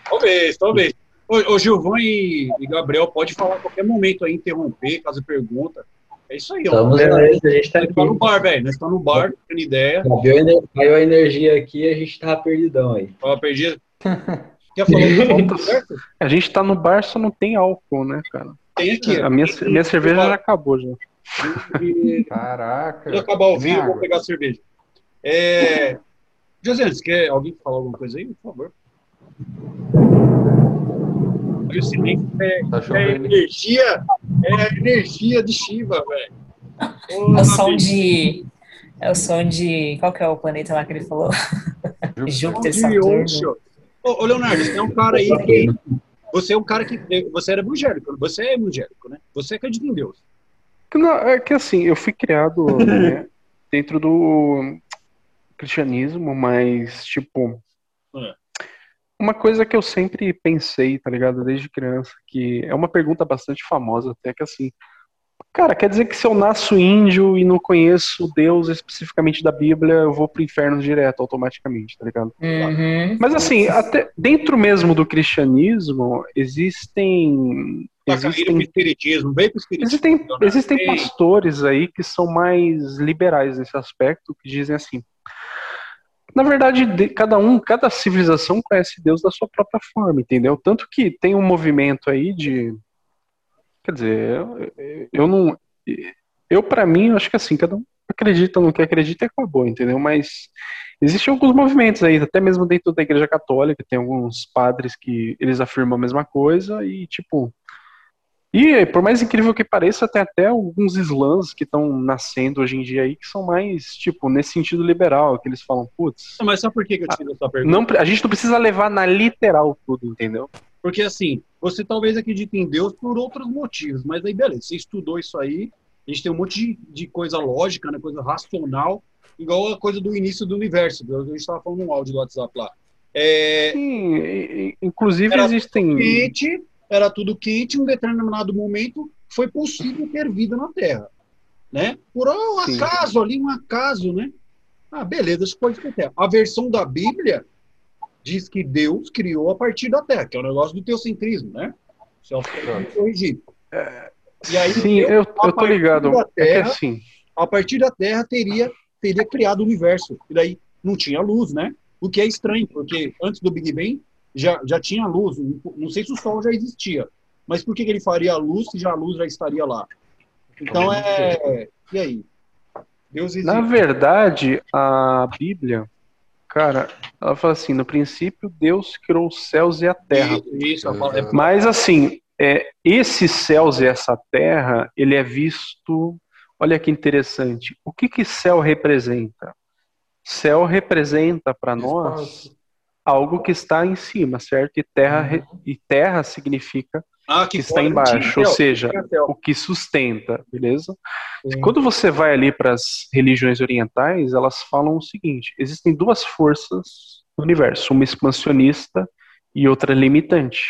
Talvez, talvez. Ô, ô Gilvan e, e, Gabriel, pode falar a qualquer momento aí, interromper, caso pergunta. É isso aí, Estamos ó. a gente tá aqui. Tá no bar, velho. Nós estamos no bar, tendo ideia. Caiu a energia aqui e a gente tava perdidão aí. Tava perdido. Quer falar certo? A gente tá no bar, só não tem álcool, né, cara? Tem aqui. A minha, minha cerveja já acabou já. Caraca. Quando acabar o vinho, eu vou pegar a cerveja. É... José, você quer alguém falar alguma coisa aí, por favor? o silêncio é, tá é energia, é a energia de Shiva, velho. É o som de. É o som de. Qual que é o planeta lá que ele falou? Júpiter, Saturno. Ô, ô, Leonardo, você é um cara aí que. Você é um cara que. Você era evangélico, você é evangélico, né? Você acredita em Deus. Não, é que assim, eu fui criado né, dentro do cristianismo, mas, tipo. É. Uma coisa que eu sempre pensei, tá ligado, desde criança, que é uma pergunta bastante famosa, até que assim. Cara, quer dizer que se eu nasço índio e não conheço Deus especificamente da Bíblia, eu vou pro inferno direto, automaticamente, tá ligado? Uhum. Mas assim, até dentro mesmo do cristianismo, existem. Existem, espiritismo, bem pro espiritismo, existem, existem pastores aí que são mais liberais nesse aspecto, que dizem assim: na verdade, de, cada um, cada civilização conhece Deus da sua própria forma, entendeu? Tanto que tem um movimento aí de. Quer dizer, eu, eu não. Eu, para mim, acho que assim, cada um acredita no que acredita e acabou, entendeu? Mas existem alguns movimentos aí, até mesmo dentro da Igreja Católica, tem alguns padres que eles afirmam a mesma coisa e, tipo. E por mais incrível que pareça, tem até alguns slams que estão nascendo hoje em dia aí que são mais, tipo, nesse sentido liberal, que eles falam, putz. Mas sabe por que, que eu te fiz essa pergunta? Não, a gente não precisa levar na literal tudo, entendeu? Porque assim, você talvez acredite em Deus por outros motivos, mas aí beleza, você estudou isso aí, a gente tem um monte de, de coisa lógica, né, coisa racional, igual a coisa do início do universo, a gente estava falando no áudio do WhatsApp lá. É, Sim, inclusive existem. Era tudo quente, em um determinado momento foi possível ter vida na Terra. Né? Por um acaso ali, um acaso, né? Ah, beleza, isso pode ter Terra. A versão da Bíblia diz que Deus criou a partir da Terra, que é o um negócio do teocentrismo, né? Se corrigir. É, e aí, Sim, eu, eu tô ligado. Terra, é que assim... A partir da Terra teria, teria criado o universo. E daí não tinha luz, né? O que é estranho, porque antes do Big Bang já, já tinha luz. Não sei se o Sol já existia. Mas por que, que ele faria a luz se já a luz já estaria lá? Então é. E aí? Deus existe. Na verdade, a Bíblia Cara, ela fala assim: no princípio, Deus criou os céus e a terra. Isso, Mas assim, é, esses céus e essa terra, ele é visto. Olha que interessante. O que que céu representa? Céu representa para nós algo que está em cima, certo? E terra, uhum. e terra significa ah, que, que está embaixo, ou seja, o que sustenta, beleza? Sim. Quando você vai ali para as religiões orientais, elas falam o seguinte: existem duas forças no universo, uma expansionista e outra limitante.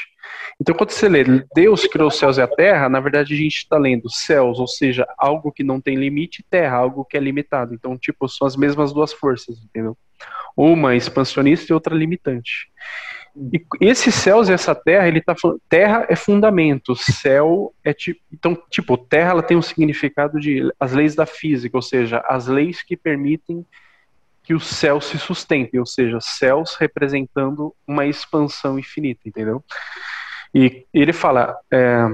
Então, quando você lê Deus criou os céus e a terra, na verdade a gente está lendo céus, ou seja, algo que não tem limite, e terra, algo que é limitado. Então, tipo, são as mesmas duas forças, entendeu? Uma expansionista e outra limitante. E esses céus e essa terra, ele tá falando, terra é fundamento, céu é tipo, então, tipo, terra ela tem um significado de as leis da física, ou seja, as leis que permitem que o céu se sustente, ou seja, céus representando uma expansão infinita, entendeu? E ele fala, é,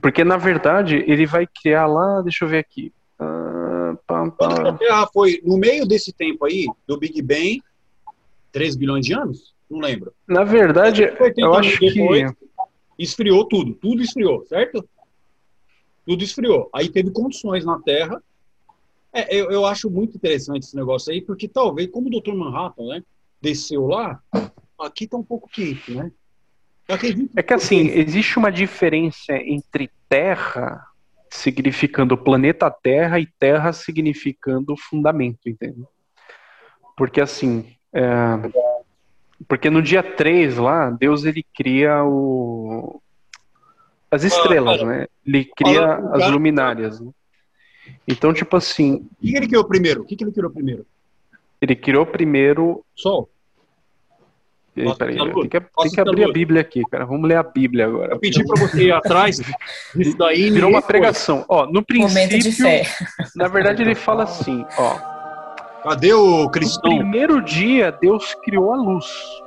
porque na verdade ele vai criar lá, deixa eu ver aqui, ah, pam, pam. a Terra foi no meio desse tempo aí do Big Bang, 3 bilhões de anos? Não lembro. Na verdade, eu acho depois, que. Esfriou tudo, tudo esfriou, certo? Tudo esfriou. Aí teve condições na Terra. É, eu, eu acho muito interessante esse negócio aí, porque talvez, como o Dr. Manhattan, né, desceu lá, aqui tá um pouco quente, né? É que assim, existe uma diferença entre Terra significando planeta Terra e Terra significando fundamento, entendeu? Porque assim, é, porque no dia 3 lá, Deus ele cria o as estrelas, né? Ele cria as luminárias. Né? Então, tipo assim. O que ele criou primeiro? O que ele criou primeiro? Ele criou primeiro. Sol. Peraí, peraí, tem que, tem que abrir a Bíblia aqui, cara. Vamos ler a Bíblia agora. Eu pedi para você ir atrás disso daí. Virou uma pregação. Ó, no princípio. Momento de fé. Na verdade, ele fala assim, ó. Cadê o cristão? No primeiro dia, Deus criou a luz.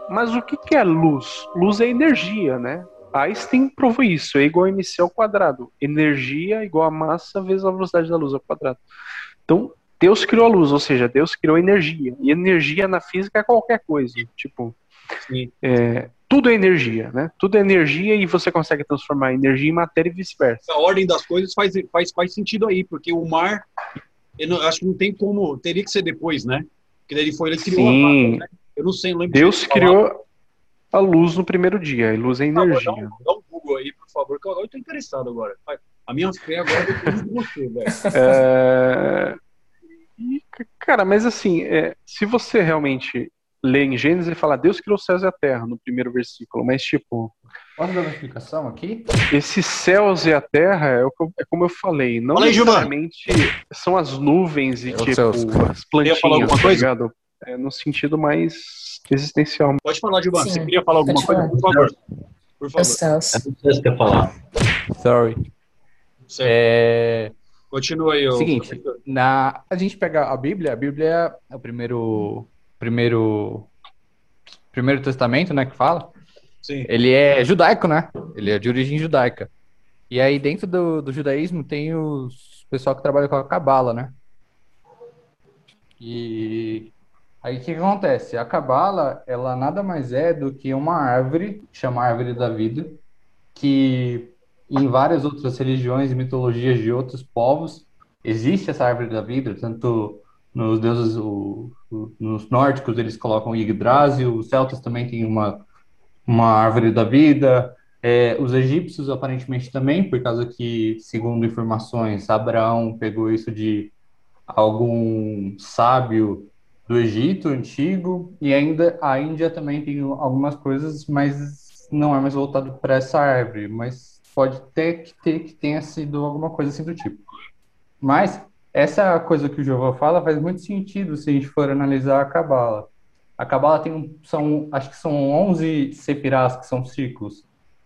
Mas o que, que é luz? Luz é energia, né? Einstein provou isso, é igual a MC ao quadrado. Energia é igual a massa vezes a velocidade da luz ao quadrado. Então, Deus criou a luz, ou seja, Deus criou energia. E energia na física é qualquer coisa. Tipo, é, tudo é energia, né? Tudo é energia e você consegue transformar energia em matéria e vice-versa. A ordem das coisas faz, faz, faz sentido aí, porque o mar eu não, acho que não tem como, teria que ser depois, né? Porque ele foi, ele criou Sim. a né? Eu não sei, não lembro Deus criou a luz no primeiro dia, a luz é energia. Dá, um, dá um Google aí, por favor, que eu, estou interessado agora. A minha fé agora depende de você, velho. É... cara, mas assim, é, se você realmente lê em Gênesis e fala Deus criou os céus e a terra no primeiro versículo, mas tipo. Posso dar uma explicação aqui? Esses céus e a terra é, é como eu falei, não Fala necessariamente são as nuvens e tipo céus. as plantinhas, falar alguma tá coisa? Ligado? É, no sentido mais existencial. Pode falar, Gilmar. Você queria falar alguma coisa? Por favor. Por favor. Os céus. Você quer falar? Sorry. É... Continua aí. Seguinte, na... a gente pega a Bíblia, a Bíblia é o primeiro primeiro primeiro testamento, né, que fala. Sim. Ele é judaico, né? Ele é de origem judaica. E aí dentro do, do judaísmo tem os pessoal que trabalha com a cabala, né? E aí o que, que acontece? A cabala, ela nada mais é do que uma árvore, chama árvore da vida, que em várias outras religiões e mitologias de outros povos existe essa árvore da vida, tanto nos deuses, o, o, nos nórdicos eles colocam Yggdrasil, os celtas também têm uma, uma árvore da vida, é, os egípcios aparentemente também, por causa que, segundo informações, Abraão pegou isso de algum sábio do Egito antigo, e ainda a Índia também tem algumas coisas, mas não é mais voltado para essa árvore, mas pode ter que ter que tenha sido alguma coisa assim do tipo. Mas essa coisa que o Jeová fala faz muito sentido se a gente for analisar a Cabala. A Cabala tem são, acho que são 11 sepirás, que são ciclos,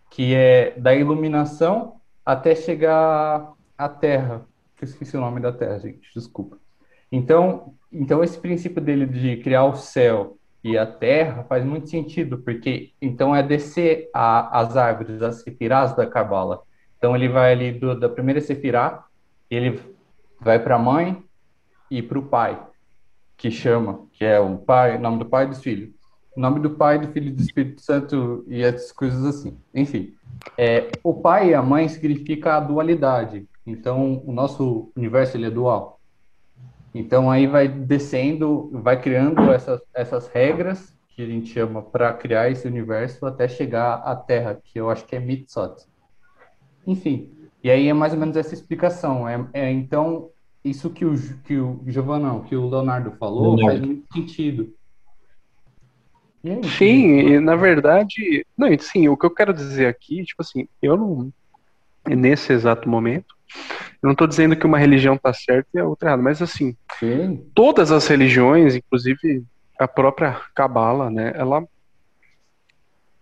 que é da iluminação até chegar à Terra. Eu esqueci o nome da Terra, gente, desculpa. Então, então esse princípio dele de criar o céu e a Terra faz muito sentido, porque então é descer a, as árvores, as sepirás da Cabala. Então ele vai ali do, da primeira sepirá, ele vai para a mãe e para o pai, que chama, que é o pai, nome do pai e dos filhos. O nome do pai, do filho e do Espírito Santo e essas coisas assim. Enfim, é, o pai e a mãe significa a dualidade. Então, o nosso universo ele é dual. Então, aí vai descendo, vai criando essas, essas regras que a gente chama para criar esse universo até chegar à Terra, que eu acho que é Mitzot. Enfim, e aí é mais ou menos essa explicação. É, é então isso que o que o Giovanão, que o Leonardo falou, Leonardo. faz muito sentido. Aí, sim, e, na verdade, não, sim, o que eu quero dizer aqui, tipo assim, eu não nesse exato momento, eu não estou dizendo que uma religião está certa e a outra errada, mas assim, sim. todas as religiões, inclusive a própria Cabala, né, ela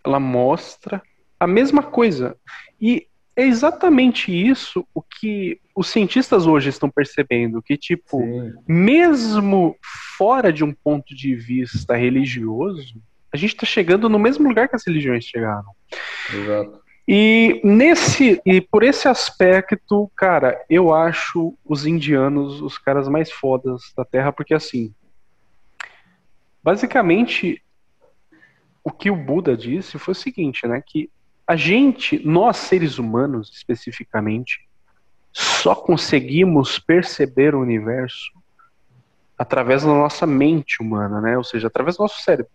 ela mostra a mesma coisa. E é exatamente isso o que os cientistas hoje estão percebendo, que tipo, Sim. mesmo fora de um ponto de vista religioso, a gente está chegando no mesmo lugar que as religiões chegaram. Exato. E nesse e por esse aspecto, cara, eu acho os indianos os caras mais fodas da Terra, porque assim, basicamente o que o Buda disse foi o seguinte, né, que a gente, nós seres humanos especificamente, só conseguimos perceber o universo através da nossa mente humana, né? Ou seja, através do nosso cérebro.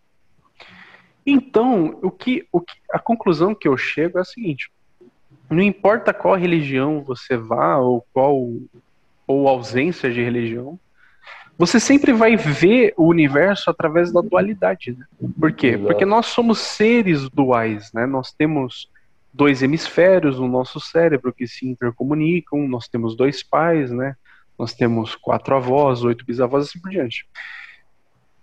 Então, o que, o que, a conclusão que eu chego é a seguinte: não importa qual religião você vá ou qual ou ausência de religião, você sempre vai ver o universo através da dualidade. Né? Por quê? Exato. Porque nós somos seres duais, né? Nós temos dois hemisférios no nosso cérebro que se intercomunicam, nós temos dois pais, né? Nós temos quatro avós, oito bisavós e assim por diante.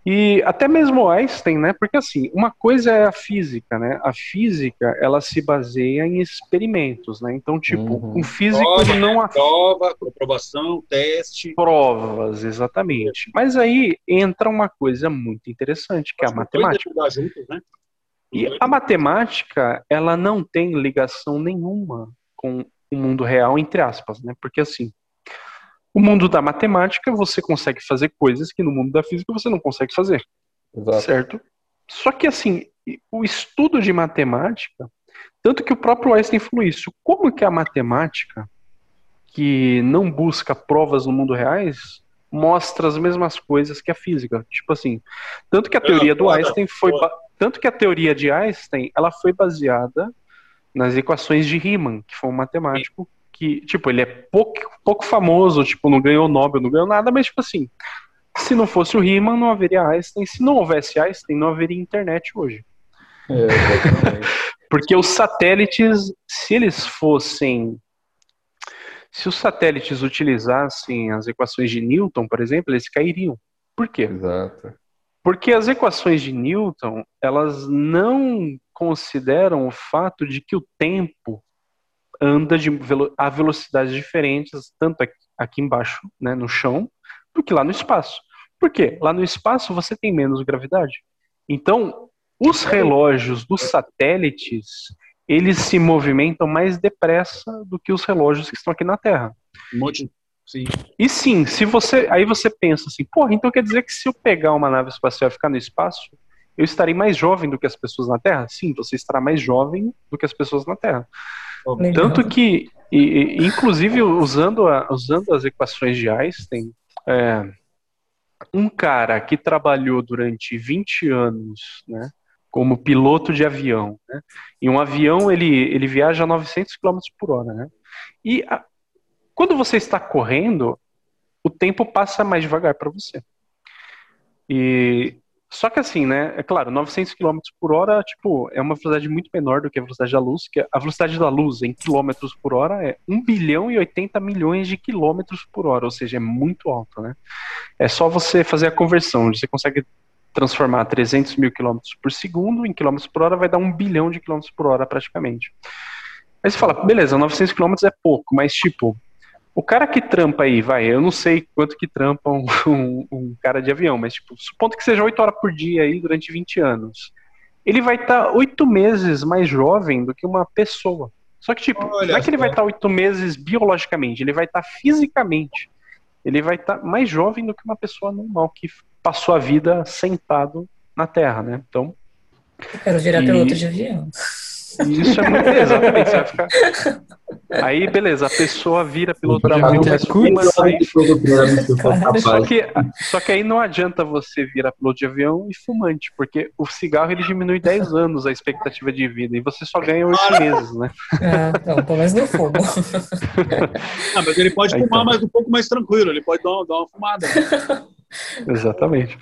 E até mesmo Einstein, né? Porque assim, uma coisa é a física, né? A física, ela se baseia em experimentos, né? Então, tipo, uhum. um físico prova, não af... prova, comprovação, teste, provas, exatamente. Mas aí entra uma coisa muito interessante, que é a matemática. Juntos, né? E a matemática, ela não tem ligação nenhuma com o mundo real, entre aspas, né? Porque assim, o mundo da matemática, você consegue fazer coisas que no mundo da física você não consegue fazer. Exato. Certo? Só que, assim, o estudo de matemática, tanto que o próprio Einstein falou isso, como que a matemática, que não busca provas no mundo reais, mostra as mesmas coisas que a física. Tipo assim, tanto que a teoria do Einstein foi tanto que a teoria de Einstein, ela foi baseada nas equações de Riemann, que foi um matemático que, tipo, ele é pouco, pouco famoso, tipo, não ganhou Nobel, não ganhou nada, mas, tipo assim, se não fosse o Riemann, não haveria Einstein. Se não houvesse Einstein, não haveria internet hoje. É, Porque os satélites, se eles fossem. Se os satélites utilizassem as equações de Newton, por exemplo, eles cairiam. Por quê? Exato. Porque as equações de Newton, elas não consideram o fato de que o tempo anda de velo a velocidades diferentes, tanto aqui, aqui embaixo, né, no chão, do que lá no espaço. Por quê? Lá no espaço você tem menos gravidade. Então, os relógios dos satélites, eles se movimentam mais depressa do que os relógios que estão aqui na Terra. Sim. E sim, se você. Aí você pensa assim, porra, então quer dizer que se eu pegar uma nave espacial e ficar no espaço, eu estarei mais jovem do que as pessoas na Terra? Sim, você estará mais jovem do que as pessoas na Terra. Tanto que, e, inclusive, usando, a, usando as equações de Einstein, é, um cara que trabalhou durante 20 anos, né, como piloto de avião, né, e um avião ele, ele viaja a 900 km por hora, né, e a, quando você está correndo, o tempo passa mais devagar para você. E só que assim, né? É claro, 900 km por hora, tipo, é uma velocidade muito menor do que a velocidade da luz, que a velocidade da luz em quilômetros por hora é 1 bilhão e 80 milhões de quilômetros por hora, ou seja, é muito alto, né? É só você fazer a conversão, você consegue transformar 300 mil quilômetros por segundo em quilômetros por hora, vai dar 1 bilhão de quilômetros por hora praticamente. Aí você fala, beleza, 900 quilômetros é pouco, mas tipo, o cara que trampa aí, vai, eu não sei quanto que trampa um, um, um cara de avião, mas tipo, supondo que seja 8 horas por dia aí durante 20 anos. Ele vai estar tá 8 meses mais jovem do que uma pessoa. Só que, tipo, Olha não é que ele vai estar tá 8 meses biologicamente, ele vai estar tá fisicamente. Ele vai estar tá mais jovem do que uma pessoa normal que passou a vida sentado na Terra, né? Então. Eu quero virar e... piloto de avião. Isso é muito exatamente. Você vai ficar... Aí, beleza, a pessoa vira piloto de avião, mas fuma sai. Só que, só que aí não adianta você virar piloto de avião e fumante, porque o cigarro ele diminui 10 anos a expectativa de vida e você só ganha 8 meses, né? É, não, pelo menos não fumo. ah, mas ele pode fumar, então. mas um pouco mais tranquilo, ele pode dar uma, dar uma fumada. Né? Exatamente.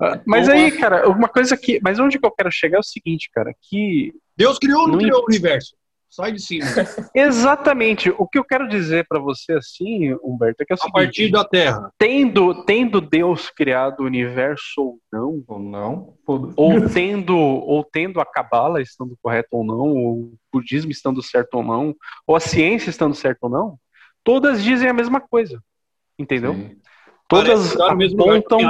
Uh, mas aí, cara, uma coisa que. Mas onde que eu quero chegar é o seguinte, cara, que. Deus criou ou não criou o universo? Sai de cima. Exatamente. O que eu quero dizer para você assim, Humberto, é que é o seguinte, a partir da Terra. Tendo, tendo Deus criado o universo ou não, ou não, ou tendo ou tendo a cabala estando correto ou não, ou o budismo estando certo ou não, ou a ciência estando certo ou não, todas dizem a mesma coisa. Entendeu? Sim. Todas apontam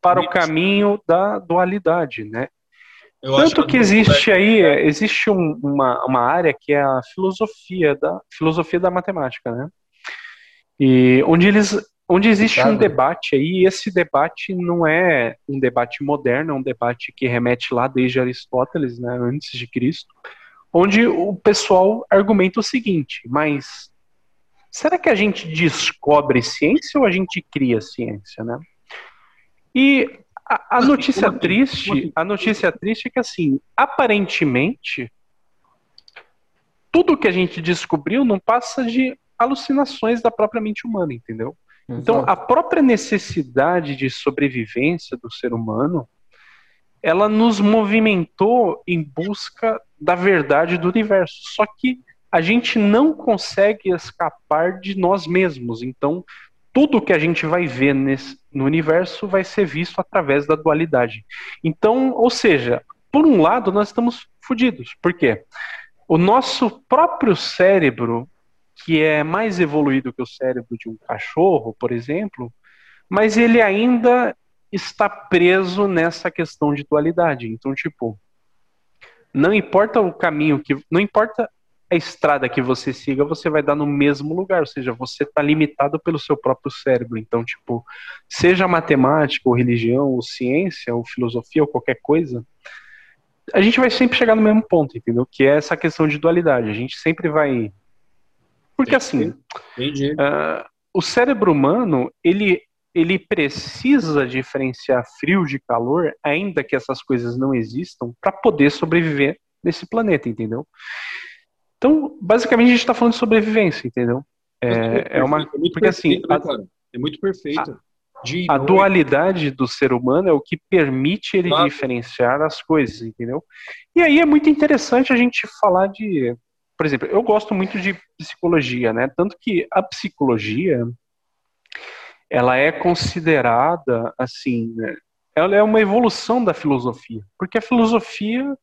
para o caminho da dualidade, né? Eu Tanto que, que existe aí, é, existe um, uma, uma área que é a filosofia da filosofia da matemática, né? E onde eles onde existe um debate aí, e esse debate não é um debate moderno, é um debate que remete lá desde Aristóteles, né, antes de Cristo, onde o pessoal argumenta o seguinte, mas será que a gente descobre ciência ou a gente cria ciência, né? E a, a notícia triste, a notícia triste é que assim, aparentemente, tudo que a gente descobriu não passa de alucinações da própria mente humana, entendeu? Então, a própria necessidade de sobrevivência do ser humano, ela nos movimentou em busca da verdade do universo. Só que a gente não consegue escapar de nós mesmos. Então, tudo que a gente vai ver nesse, no universo vai ser visto através da dualidade. Então, ou seja, por um lado, nós estamos fodidos. Por quê? O nosso próprio cérebro, que é mais evoluído que o cérebro de um cachorro, por exemplo, mas ele ainda está preso nessa questão de dualidade. Então, tipo, não importa o caminho que. Não importa a estrada que você siga, você vai dar no mesmo lugar, ou seja, você está limitado pelo seu próprio cérebro. Então, tipo, seja matemática, ou religião, ou ciência, ou filosofia, ou qualquer coisa, a gente vai sempre chegar no mesmo ponto, entendeu? Que é essa questão de dualidade. A gente sempre vai. Porque assim, uh, o cérebro humano, ele, ele precisa diferenciar frio de calor, ainda que essas coisas não existam, para poder sobreviver nesse planeta, entendeu? Então, basicamente, a gente está falando de sobrevivência, entendeu? É, é, uma. É porque assim. Né, é muito perfeito. A, a dualidade do ser humano é o que permite ele claro. diferenciar as coisas, entendeu? E aí é muito interessante a gente falar de. Por exemplo, eu gosto muito de psicologia, né? Tanto que a psicologia ela é considerada assim, né? ela é uma evolução da filosofia, porque a filosofia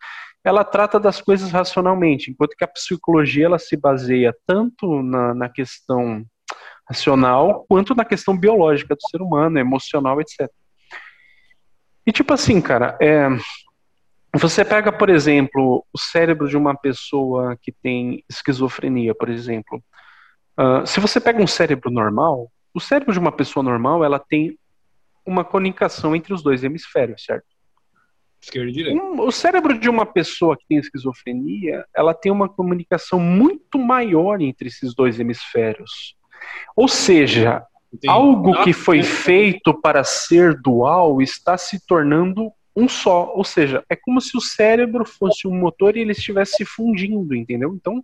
ela trata das coisas racionalmente, enquanto que a psicologia ela se baseia tanto na, na questão racional quanto na questão biológica do ser humano, emocional, etc. E tipo assim, cara, é, você pega, por exemplo, o cérebro de uma pessoa que tem esquizofrenia, por exemplo. Uh, se você pega um cérebro normal, o cérebro de uma pessoa normal, ela tem uma comunicação entre os dois hemisférios, certo? Esquerda e direita. O cérebro de uma pessoa que tem esquizofrenia, ela tem uma comunicação muito maior entre esses dois hemisférios. Ou seja, Entendi. algo que foi feito para ser dual está se tornando um só. Ou seja, é como se o cérebro fosse um motor e ele estivesse se fundindo, entendeu? Então,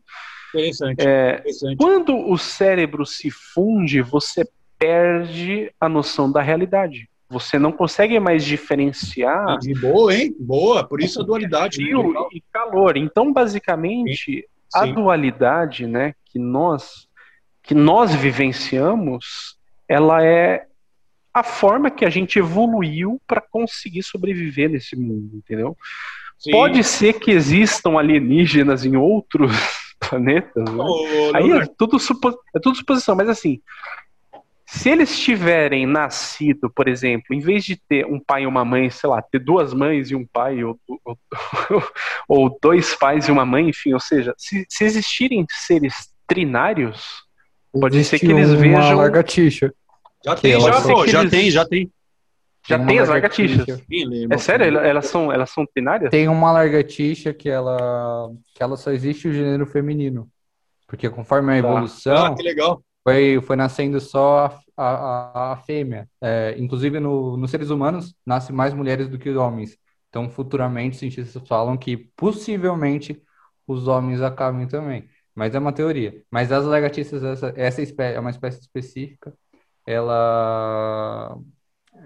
interessante, é, interessante. quando o cérebro se funde, você perde a noção da realidade. Você não consegue mais diferenciar. De boa, hein? Boa, por isso a dualidade. Frio né? e calor. Então, basicamente, Sim. a dualidade, né, que nós que nós vivenciamos, ela é a forma que a gente evoluiu para conseguir sobreviver nesse mundo, entendeu? Sim. Pode ser que existam alienígenas em outros planetas, né? Oh, Aí é tudo, supo... é tudo suposição, mas assim, se eles tiverem nascido, por exemplo, em vez de ter um pai e uma mãe, sei lá, ter duas mães e um pai, ou, ou, ou dois pais e uma mãe, enfim, ou seja, se, se existirem seres trinários, pode ser que eles vejam. Uma lagartixa. Já tem, já, pô, já eles... tem, já tem. Já tem, tem as lagartixas. É sério? Elas são, elas são trinárias? Tem uma lagartixa que ela, que ela só existe o gênero feminino. Porque conforme a tá. evolução. Ah, que legal foi, foi nascendo só a, a, a fêmea. É, inclusive, no, nos seres humanos, nasce mais mulheres do que homens. Então, futuramente, cientistas falam que possivelmente os homens acabem também. Mas é uma teoria. Mas as lagartixas, essa, essa espécie, é uma espécie específica, ela,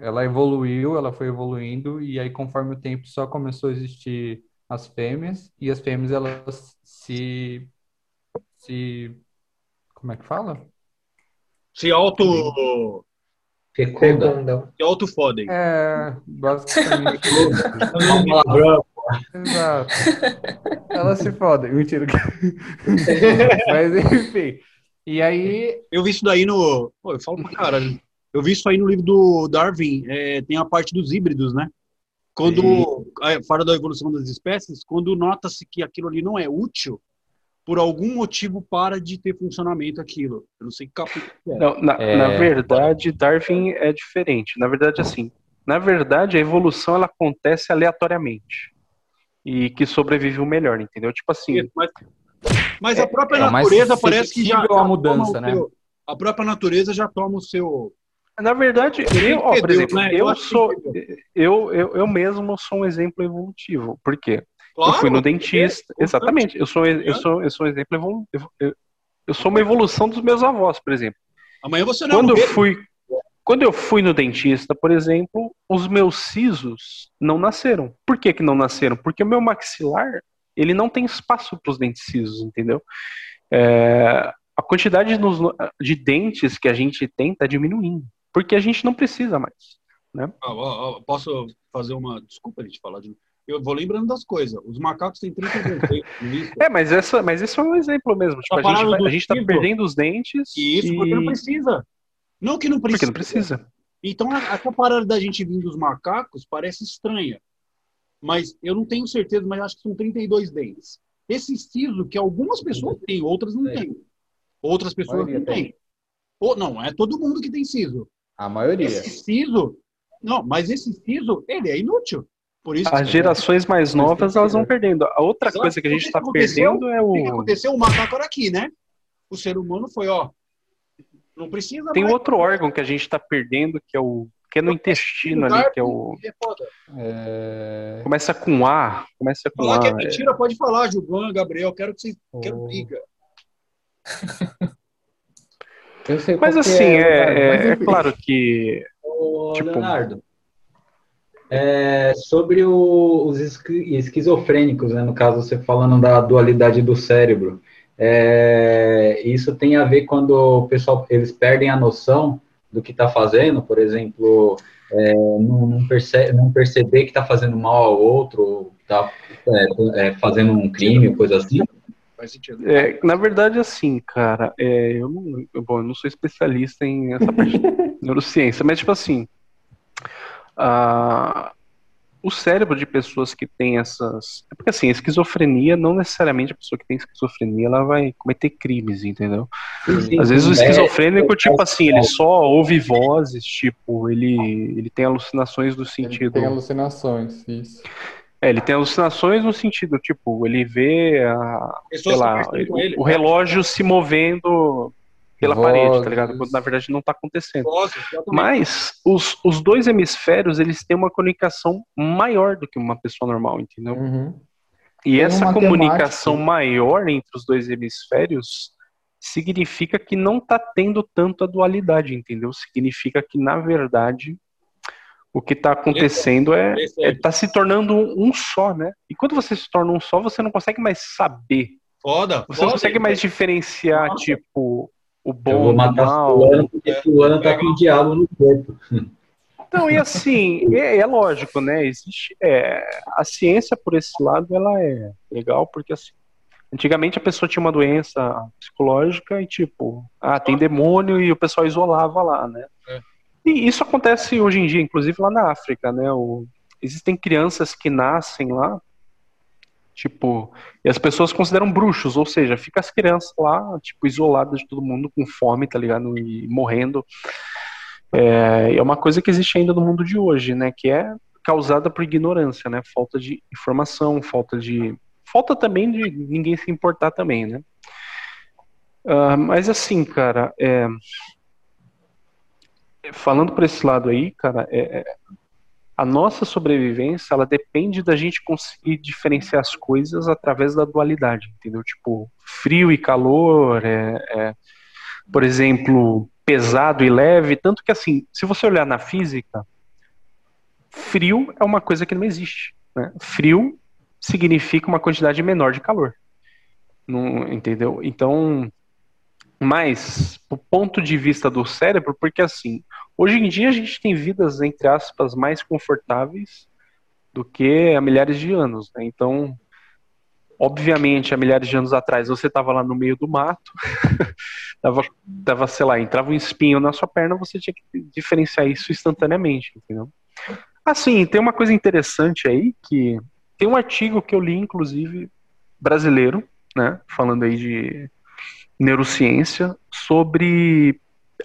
ela evoluiu, ela foi evoluindo, e aí, conforme o tempo, só começou a existir as fêmeas, e as fêmeas, elas se. se como é que fala? Se auto. Fecundam. Se auto fodem. É, basicamente. Exato. Elas se fodem. Mentira. Mas enfim. E aí. Eu vi isso daí no. Pô, eu falo pra caralho. Eu vi isso aí no livro do Darwin. É, tem a parte dos híbridos, né? Quando. É, fora da evolução das espécies, quando nota-se que aquilo ali não é útil, por algum motivo para de ter funcionamento aquilo. Eu não sei que capítulo é. Não, na, é... na verdade, Darwin é diferente. Na verdade, assim, na verdade, a evolução ela acontece aleatoriamente. E que sobrevive o melhor, entendeu? Tipo assim. Mas, mas a própria é, natureza parece que já, já a mudança, né? Seu, a própria natureza já toma o seu. Na verdade, eu, ó, por exemplo, né? eu, eu sou. Eu, eu, eu mesmo sou um exemplo evolutivo. Por quê? Claro, eu fui no dentista. É exatamente. Eu sou, eu sou, eu sou um exemplo. Eu, eu sou uma evolução dos meus avós, por exemplo. Amanhã você não quando eu fui Quando eu fui no dentista, por exemplo, os meus sisos não nasceram. Por que, que não nasceram? Porque o meu maxilar ele não tem espaço para os dentes cisos, entendeu? É, a quantidade de dentes que a gente tem está diminuindo, porque a gente não precisa mais. Né? Ah, posso fazer uma. Desculpa a gente falar de eu vou lembrando das coisas. Os macacos têm 32 dentes. É, mas, essa, mas isso é um exemplo mesmo. Tipo, a, gente, a gente tá perdendo os dentes. E isso e... porque não precisa. Não que não precisa. Porque não precisa. Então, essa parada da gente vir dos macacos parece estranha. Mas eu não tenho certeza, mas acho que são 32 dentes. Esse siso que algumas pessoas têm, outras não têm. Outras pessoas não têm. Ou, não, é todo mundo que tem siso. A maioria. Esse siso, não, mas esse siso, ele é inútil. Por isso As gerações mais novas, elas vão perdendo. A outra Exato. coisa que a gente está perdendo é o... O que aconteceu? O macaco era aqui, né? O ser humano foi, ó, não precisa Tem mais. outro órgão que a gente está perdendo, que é o que é no intestino ali, que é o. É... Começa com A. Começa com falar A. que é mentira, é... pode falar, Gilvan, Gabriel. Quero que vocês. Oh. Quero briga. Mas assim, é, é, é, claro que. Ô, tipo, Leonardo, é, sobre o, os esquizofrênicos, né, no caso você falando da dualidade do cérebro, é, isso tem a ver quando o pessoal eles perdem a noção do que está fazendo, por exemplo, é, não, não, percebe, não, perceber que está fazendo mal ao outro, está é, é, fazendo um crime, coisa assim. É, na verdade, assim, cara, é, eu, não, bom, eu não sou especialista em essa parte de neurociência, mas tipo assim, ah, o cérebro de pessoas que têm essas. É porque assim, a esquizofrenia, não necessariamente a pessoa que tem esquizofrenia ela vai cometer crimes, entendeu? Sim, Às vezes o esquizofrênico, é, tipo assim, ele só ouve vozes, tipo, ele, ele tem alucinações do sentido. Ele tem alucinações, isso. É, ele tem alucinações no sentido, tipo, ele vê a, sei lá, ele, o relógio se movendo pela Vozes. parede, tá ligado? Quando na verdade não tá acontecendo. Vozes, Mas os, os dois hemisférios, eles têm uma comunicação maior do que uma pessoa normal, entendeu? Uhum. E tem essa comunicação maior entre os dois hemisférios significa que não tá tendo tanto a dualidade, entendeu? Significa que, na verdade, o que está acontecendo é, é tá se tornando um, só, né? E quando você se torna um só, você não consegue mais saber. Foda. Você foda, não consegue mais diferenciar, Nossa. tipo, o bom Eu vou matar mal. Fulano porque fulano tá com o diabo no corpo. Então, e assim, é, é, lógico, né? Existe. É, a ciência, por esse lado, ela é legal, porque assim. Antigamente a pessoa tinha uma doença psicológica e tipo, ah, tem demônio e o pessoal isolava lá, né? É. E isso acontece hoje em dia, inclusive lá na África, né? O, existem crianças que nascem lá, tipo, e as pessoas consideram bruxos, ou seja, fica as crianças lá, tipo, isoladas de todo mundo, com fome, tá ligado? E morrendo. É, é uma coisa que existe ainda no mundo de hoje, né? Que é causada por ignorância, né? Falta de informação, falta de. Falta também de ninguém se importar também, né? Uh, mas assim, cara, é, falando por esse lado aí, cara, é, é, a nossa sobrevivência, ela depende da gente conseguir diferenciar as coisas através da dualidade, entendeu? Tipo, frio e calor, é, é, por exemplo, pesado e leve, tanto que assim, se você olhar na física, frio é uma coisa que não existe. Né? Frio significa uma quantidade menor de calor. Não, entendeu? Então, mas, do ponto de vista do cérebro, porque assim, hoje em dia a gente tem vidas, entre aspas, mais confortáveis do que há milhares de anos, né? Então, obviamente, há milhares de anos atrás você estava lá no meio do mato, tava, tava, sei lá, entrava um espinho na sua perna, você tinha que diferenciar isso instantaneamente, entendeu? Assim, tem uma coisa interessante aí que tem um artigo que eu li, inclusive, brasileiro, né? Falando aí de neurociência sobre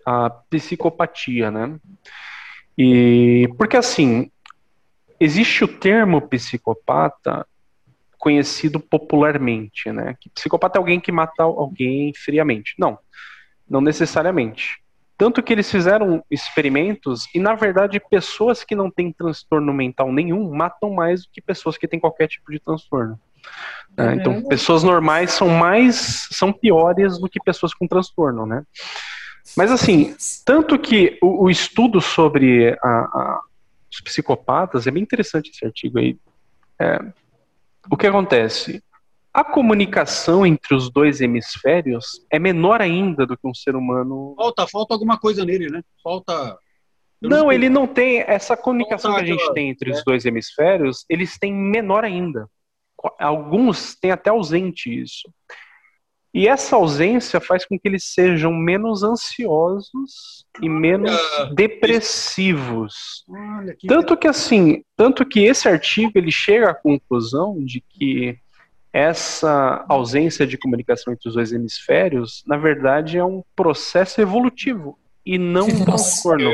a psicopatia, né? E porque assim, existe o termo psicopata conhecido popularmente, né? Que psicopata é alguém que mata alguém friamente. Não, não necessariamente. Tanto que eles fizeram experimentos e, na verdade, pessoas que não têm transtorno mental nenhum matam mais do que pessoas que têm qualquer tipo de transtorno. Né? Então, pessoas normais são mais, são piores do que pessoas com transtorno, né? Mas assim, tanto que o, o estudo sobre a, a, os psicopatas é bem interessante esse artigo aí. É, o que acontece? A comunicação entre os dois hemisférios é menor ainda do que um ser humano. Falta, falta alguma coisa nele, né? Falta. Não, ele não tem essa comunicação falta que a gente tem entre é. os dois hemisférios. Eles têm menor ainda alguns têm até ausente isso. E essa ausência faz com que eles sejam menos ansiosos e menos depressivos. Tanto que assim, tanto que esse artigo ele chega à conclusão de que essa ausência de comunicação entre os dois hemisférios, na verdade, é um processo evolutivo e não um transtorno.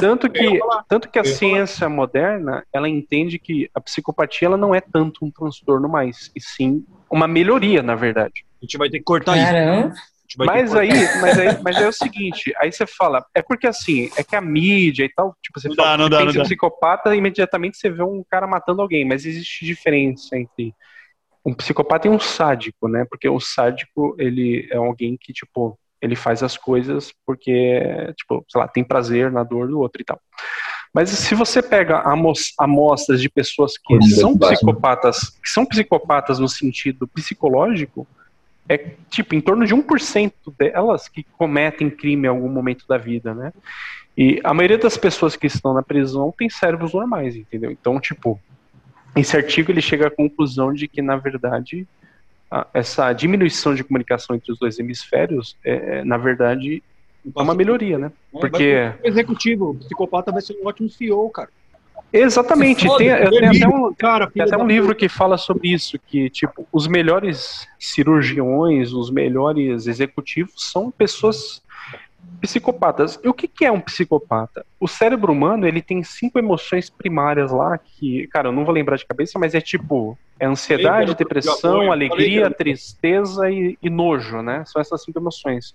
Tanto que, tanto que a ciência moderna, ela entende que a psicopatia ela não é tanto um transtorno mais, e sim uma melhoria, na verdade. A gente vai ter que cortar Caramba. isso. Mas aí, mas aí, mas aí é o seguinte, aí você fala, é porque assim, é que a mídia e tal, tipo, você não fala, dá, não dá, pensa não psicopata, imediatamente você vê um cara matando alguém, mas existe diferença entre um psicopata e um sádico, né? Porque o sádico, ele é alguém que, tipo, ele faz as coisas porque, tipo, sei lá, tem prazer na dor do outro e tal. Mas se você pega amostras de pessoas que são psicopatas, que são psicopatas no sentido psicológico, é tipo em torno de 1% delas que cometem crime em algum momento da vida, né? E a maioria das pessoas que estão na prisão tem cérebros normais, entendeu? Então, tipo, esse artigo ele chega à conclusão de que na verdade essa diminuição de comunicação entre os dois hemisférios, é, é na verdade, é uma melhoria, né? É, Porque executivo, o psicopata vai ser um ótimo CEO, cara. Exatamente. Tem, tem, até um, cara, tem até um livro que fala sobre isso, que tipo os melhores cirurgiões, os melhores executivos são pessoas psicopatas. E o que, que é um psicopata? O cérebro humano, ele tem cinco emoções primárias lá, que, cara, eu não vou lembrar de cabeça, mas é tipo, é ansiedade, depressão, alegria, tristeza e, e nojo, né? São essas cinco emoções.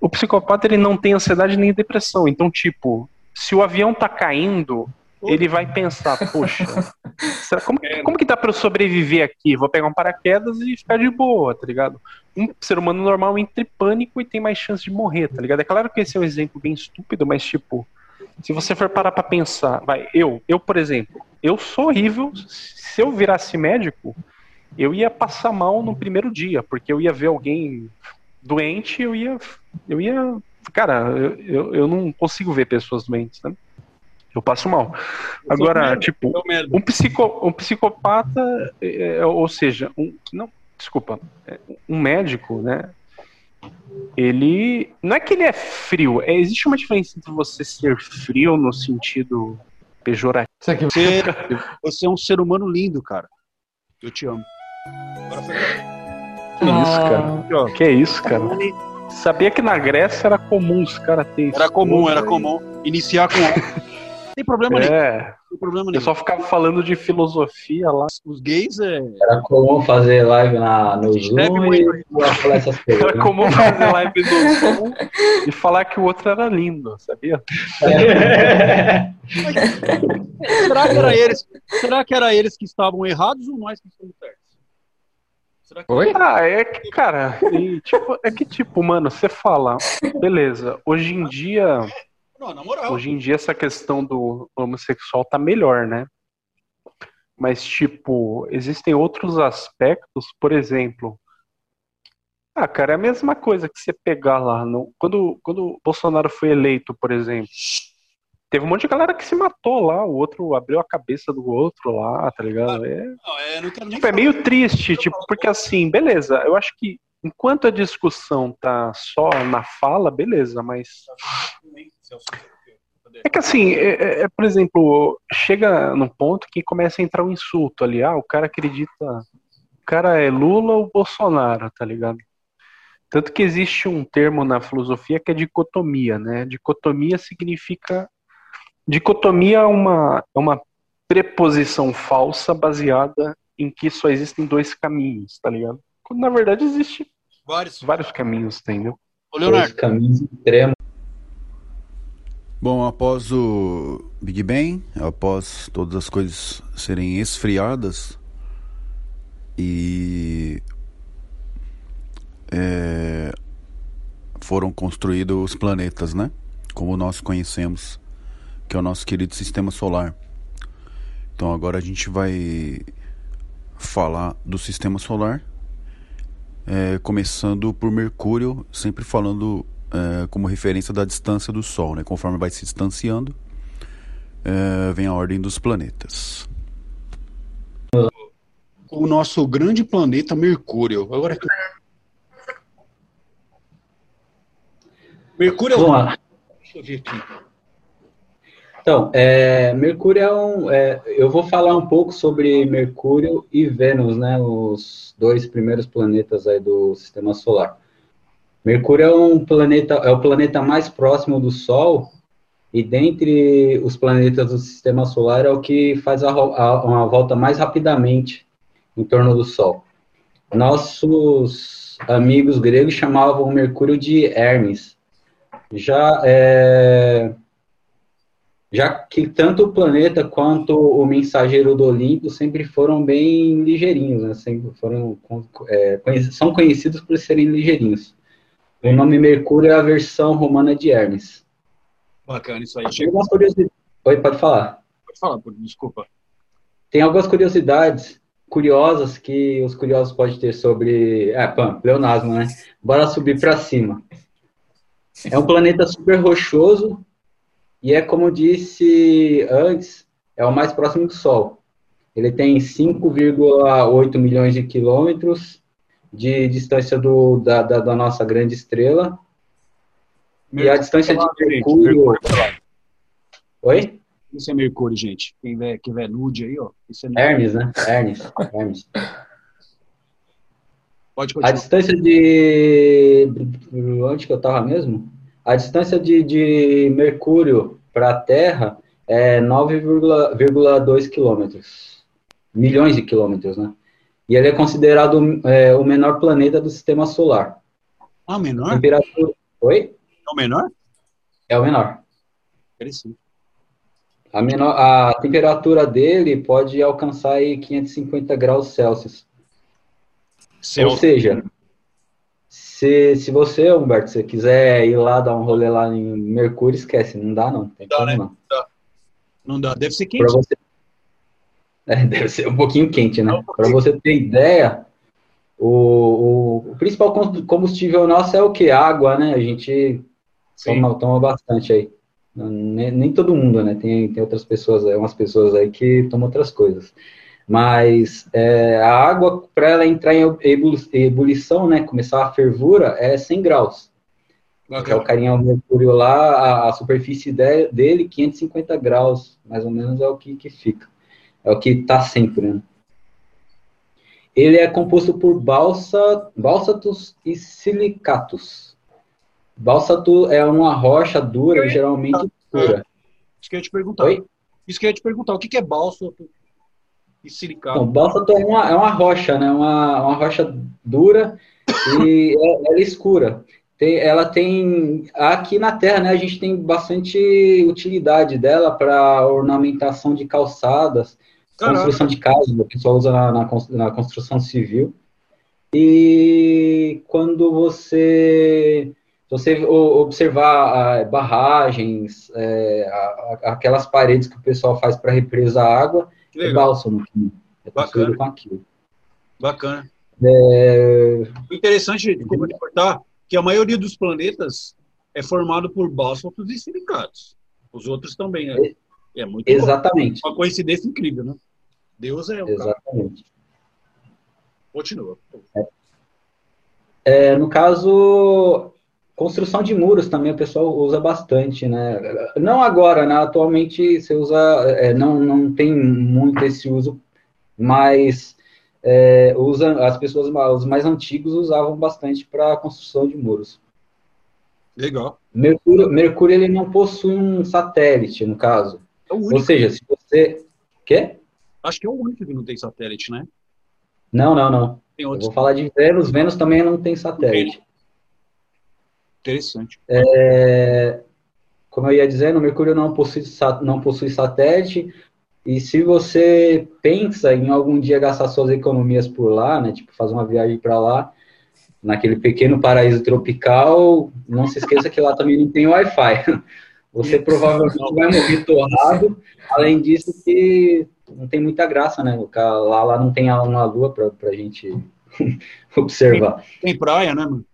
O psicopata, ele não tem ansiedade nem depressão, então, tipo, se o avião tá caindo, ele vai pensar, poxa, será, como, como que dá para eu sobreviver aqui? Vou pegar um paraquedas e ficar de boa, tá ligado? Um ser humano normal entra em pânico e tem mais chance de morrer, tá ligado? É claro que esse é um exemplo bem estúpido, mas tipo, se você for parar pra pensar, vai, eu, eu, por exemplo, eu sou horrível, se eu virasse médico, eu ia passar mal no primeiro dia, porque eu ia ver alguém doente, eu ia, eu ia, cara, eu, eu, eu não consigo ver pessoas doentes, né? Eu passo mal. Agora, merda, tipo, um, psico, um psicopata, é, é, ou seja, um, não, desculpa, é, um médico, né? Ele não é que ele é frio, é, existe uma diferença entre você ser frio no sentido pejorativo. Você, você é um ser humano lindo, cara. Eu te amo. Que isso, cara? Que isso, cara? Sabia que na Grécia era comum os caras terem Era comum, era comum. Iniciar com tem problema é. nenhum. Tem problema nenhum. Eu só ficava falando de filosofia lá. Os gays é. Era comum fazer live na, no Zoom e falar essas coisas. Era né? comum fazer live no Zoom e falar que o outro era lindo, sabia? É. será, que era eles, será que era eles que estavam errados ou nós que estamos certos? Oi? Ah, é que, cara, e, tipo, é que, tipo, mano, você fala, beleza, hoje em dia não, na moral. Hoje em dia essa questão do homossexual tá melhor, né? Mas, tipo, existem outros aspectos, por exemplo. Ah, cara, é a mesma coisa que você pegar lá. No, quando, quando o Bolsonaro foi eleito, por exemplo, teve um monte de galera que se matou lá, o outro abriu a cabeça do outro lá, tá ligado? É, não, é, não tipo, é meio triste, tipo, porque assim, beleza, eu acho que enquanto a discussão tá só na fala, beleza, mas é que assim, é, é, é, por exemplo, chega num ponto que começa a entrar um insulto ali. Ah, o cara acredita. O cara é Lula ou Bolsonaro, tá ligado? Tanto que existe um termo na filosofia que é dicotomia, né? Dicotomia significa. Dicotomia é uma, é uma preposição falsa baseada em que só existem dois caminhos, tá ligado? Quando na verdade existe vários, vários caminhos, entendeu? Ô, Leonardo. Caminhos extremos. Bom, após o Big Bang, após todas as coisas serem esfriadas e é, foram construídos os planetas, né? Como nós conhecemos, que é o nosso querido sistema solar. Então agora a gente vai falar do sistema solar, é, começando por Mercúrio, sempre falando é, como referência da distância do Sol. Né? Conforme vai se distanciando, é, vem a ordem dos planetas. O nosso grande planeta Mercúrio. Agora Mercúrio é o. Deixa eu ver aqui. Então, é, Mercúrio é um. É, eu vou falar um pouco sobre Mercúrio e Vênus, né? Os dois primeiros planetas aí do Sistema Solar. Mercúrio é um planeta, é o planeta mais próximo do Sol e dentre os planetas do Sistema Solar é o que faz a, a, uma volta mais rapidamente em torno do Sol. Nossos amigos gregos chamavam Mercúrio de Hermes. Já é, já que tanto o planeta quanto o mensageiro do Olimpo sempre foram bem ligeirinhos, né? sempre foram é, são conhecidos por serem ligeirinhos. O nome Mercúrio é a versão romana de Hermes. Bacana isso aí. Tem algumas curiosidades. Oi, pode falar. Pode falar, desculpa. Tem algumas curiosidades curiosas que os curiosos podem ter sobre. É, pã, pleonasmo, né? Bora subir para cima. É um planeta super rochoso e é, como disse antes, é o mais próximo do Sol. Ele tem 5,8 milhões de quilômetros de distância do, da, da, da nossa grande estrela. Mercúrio, e a distância de Mercúrio. Mercúrio Oi? Isso é Mercúrio, gente. Quem vê, quem vê nude aí, ó. Isso é Hermes, né? Hermes. Hermes. Pode continuar. A distância de. Onde que eu tava mesmo? A distância de, de Mercúrio para a Terra é 9,2 quilômetros. Milhões de quilômetros, né? E ele é considerado é, o menor planeta do sistema solar. Ah, menor? Temperatura... Oi? É o menor? É o menor. Interessante. A, menor, a temperatura dele pode alcançar aí 550 graus Celsius. Celsius. Ou seja, se, se você, Humberto, se quiser ir lá dar um rolê lá em Mercúrio, esquece, não dá não. Tem não dá, né? não. Dá. não dá. Deve ser quente. Você... É, deve ser um pouquinho quente, né? Para você ter ideia, o, o, o, principal combustível nosso é o que? Água, né? A gente toma, toma bastante aí. Nem, nem, todo mundo, né? Tem, tem outras pessoas, umas pessoas aí que tomam outras coisas. Mas é, a água, para ela entrar em ebulição, né, começar a fervura, é 100 graus. É o carinha o mercúrio lá, a, a superfície de, dele, 550 graus, mais ou menos é o que, que fica. É o que está sempre, né? Ele é composto por balsa, bálsatos e silicatos. Bálsato é uma rocha dura, geralmente dura. Isso que eu ia te perguntar. Oi? Isso que eu ia te perguntar. O que é bálsato? E silicato. Bom, bálsato é uma, é uma rocha, né? Uma, uma rocha dura e é, ela é escura. Tem, ela tem aqui na Terra, né? A gente tem bastante utilidade dela para ornamentação de calçadas, Caraca. construção de casas, o pessoal usa na, na, na construção civil. E quando você você observar barragens, é, aquelas paredes que o pessoal faz para represa água, é bálsamo. É Bacana. com aquilo. Bacana. É... O interessante, desculpa te cortar, que a maioria dos planetas é formado por bálsamos e silicatos. Os outros também, né? É muito Exatamente. Bom. Uma coincidência incrível, né? Deus é o Exatamente. Cara. Continua. É. É, no caso, Construção de muros também o pessoal usa bastante, né? Não agora, né? Atualmente você usa, é, não, não tem muito esse uso, mas é, usa, as pessoas os mais antigos usavam bastante para construção de muros. Legal. Mercúrio, Mercúrio ele não possui um satélite, no caso. É Ou seja, se você. Quê? Acho que é o único que não tem satélite, né? Não, não, não. Eu vou falar de Vênus. Vênus também não tem satélite. Interessante. É, como eu ia dizendo, Mercúrio não possui, não possui satélite, e se você pensa em algum dia gastar suas economias por lá, né, tipo fazer uma viagem para lá, naquele pequeno paraíso tropical, não se esqueça que lá também não tem Wi-Fi. Você provavelmente vai morrer torrado. Além disso, que não tem muita graça, né? Lá, lá não tem uma lua para a gente observar. Tem, tem praia, né, mano?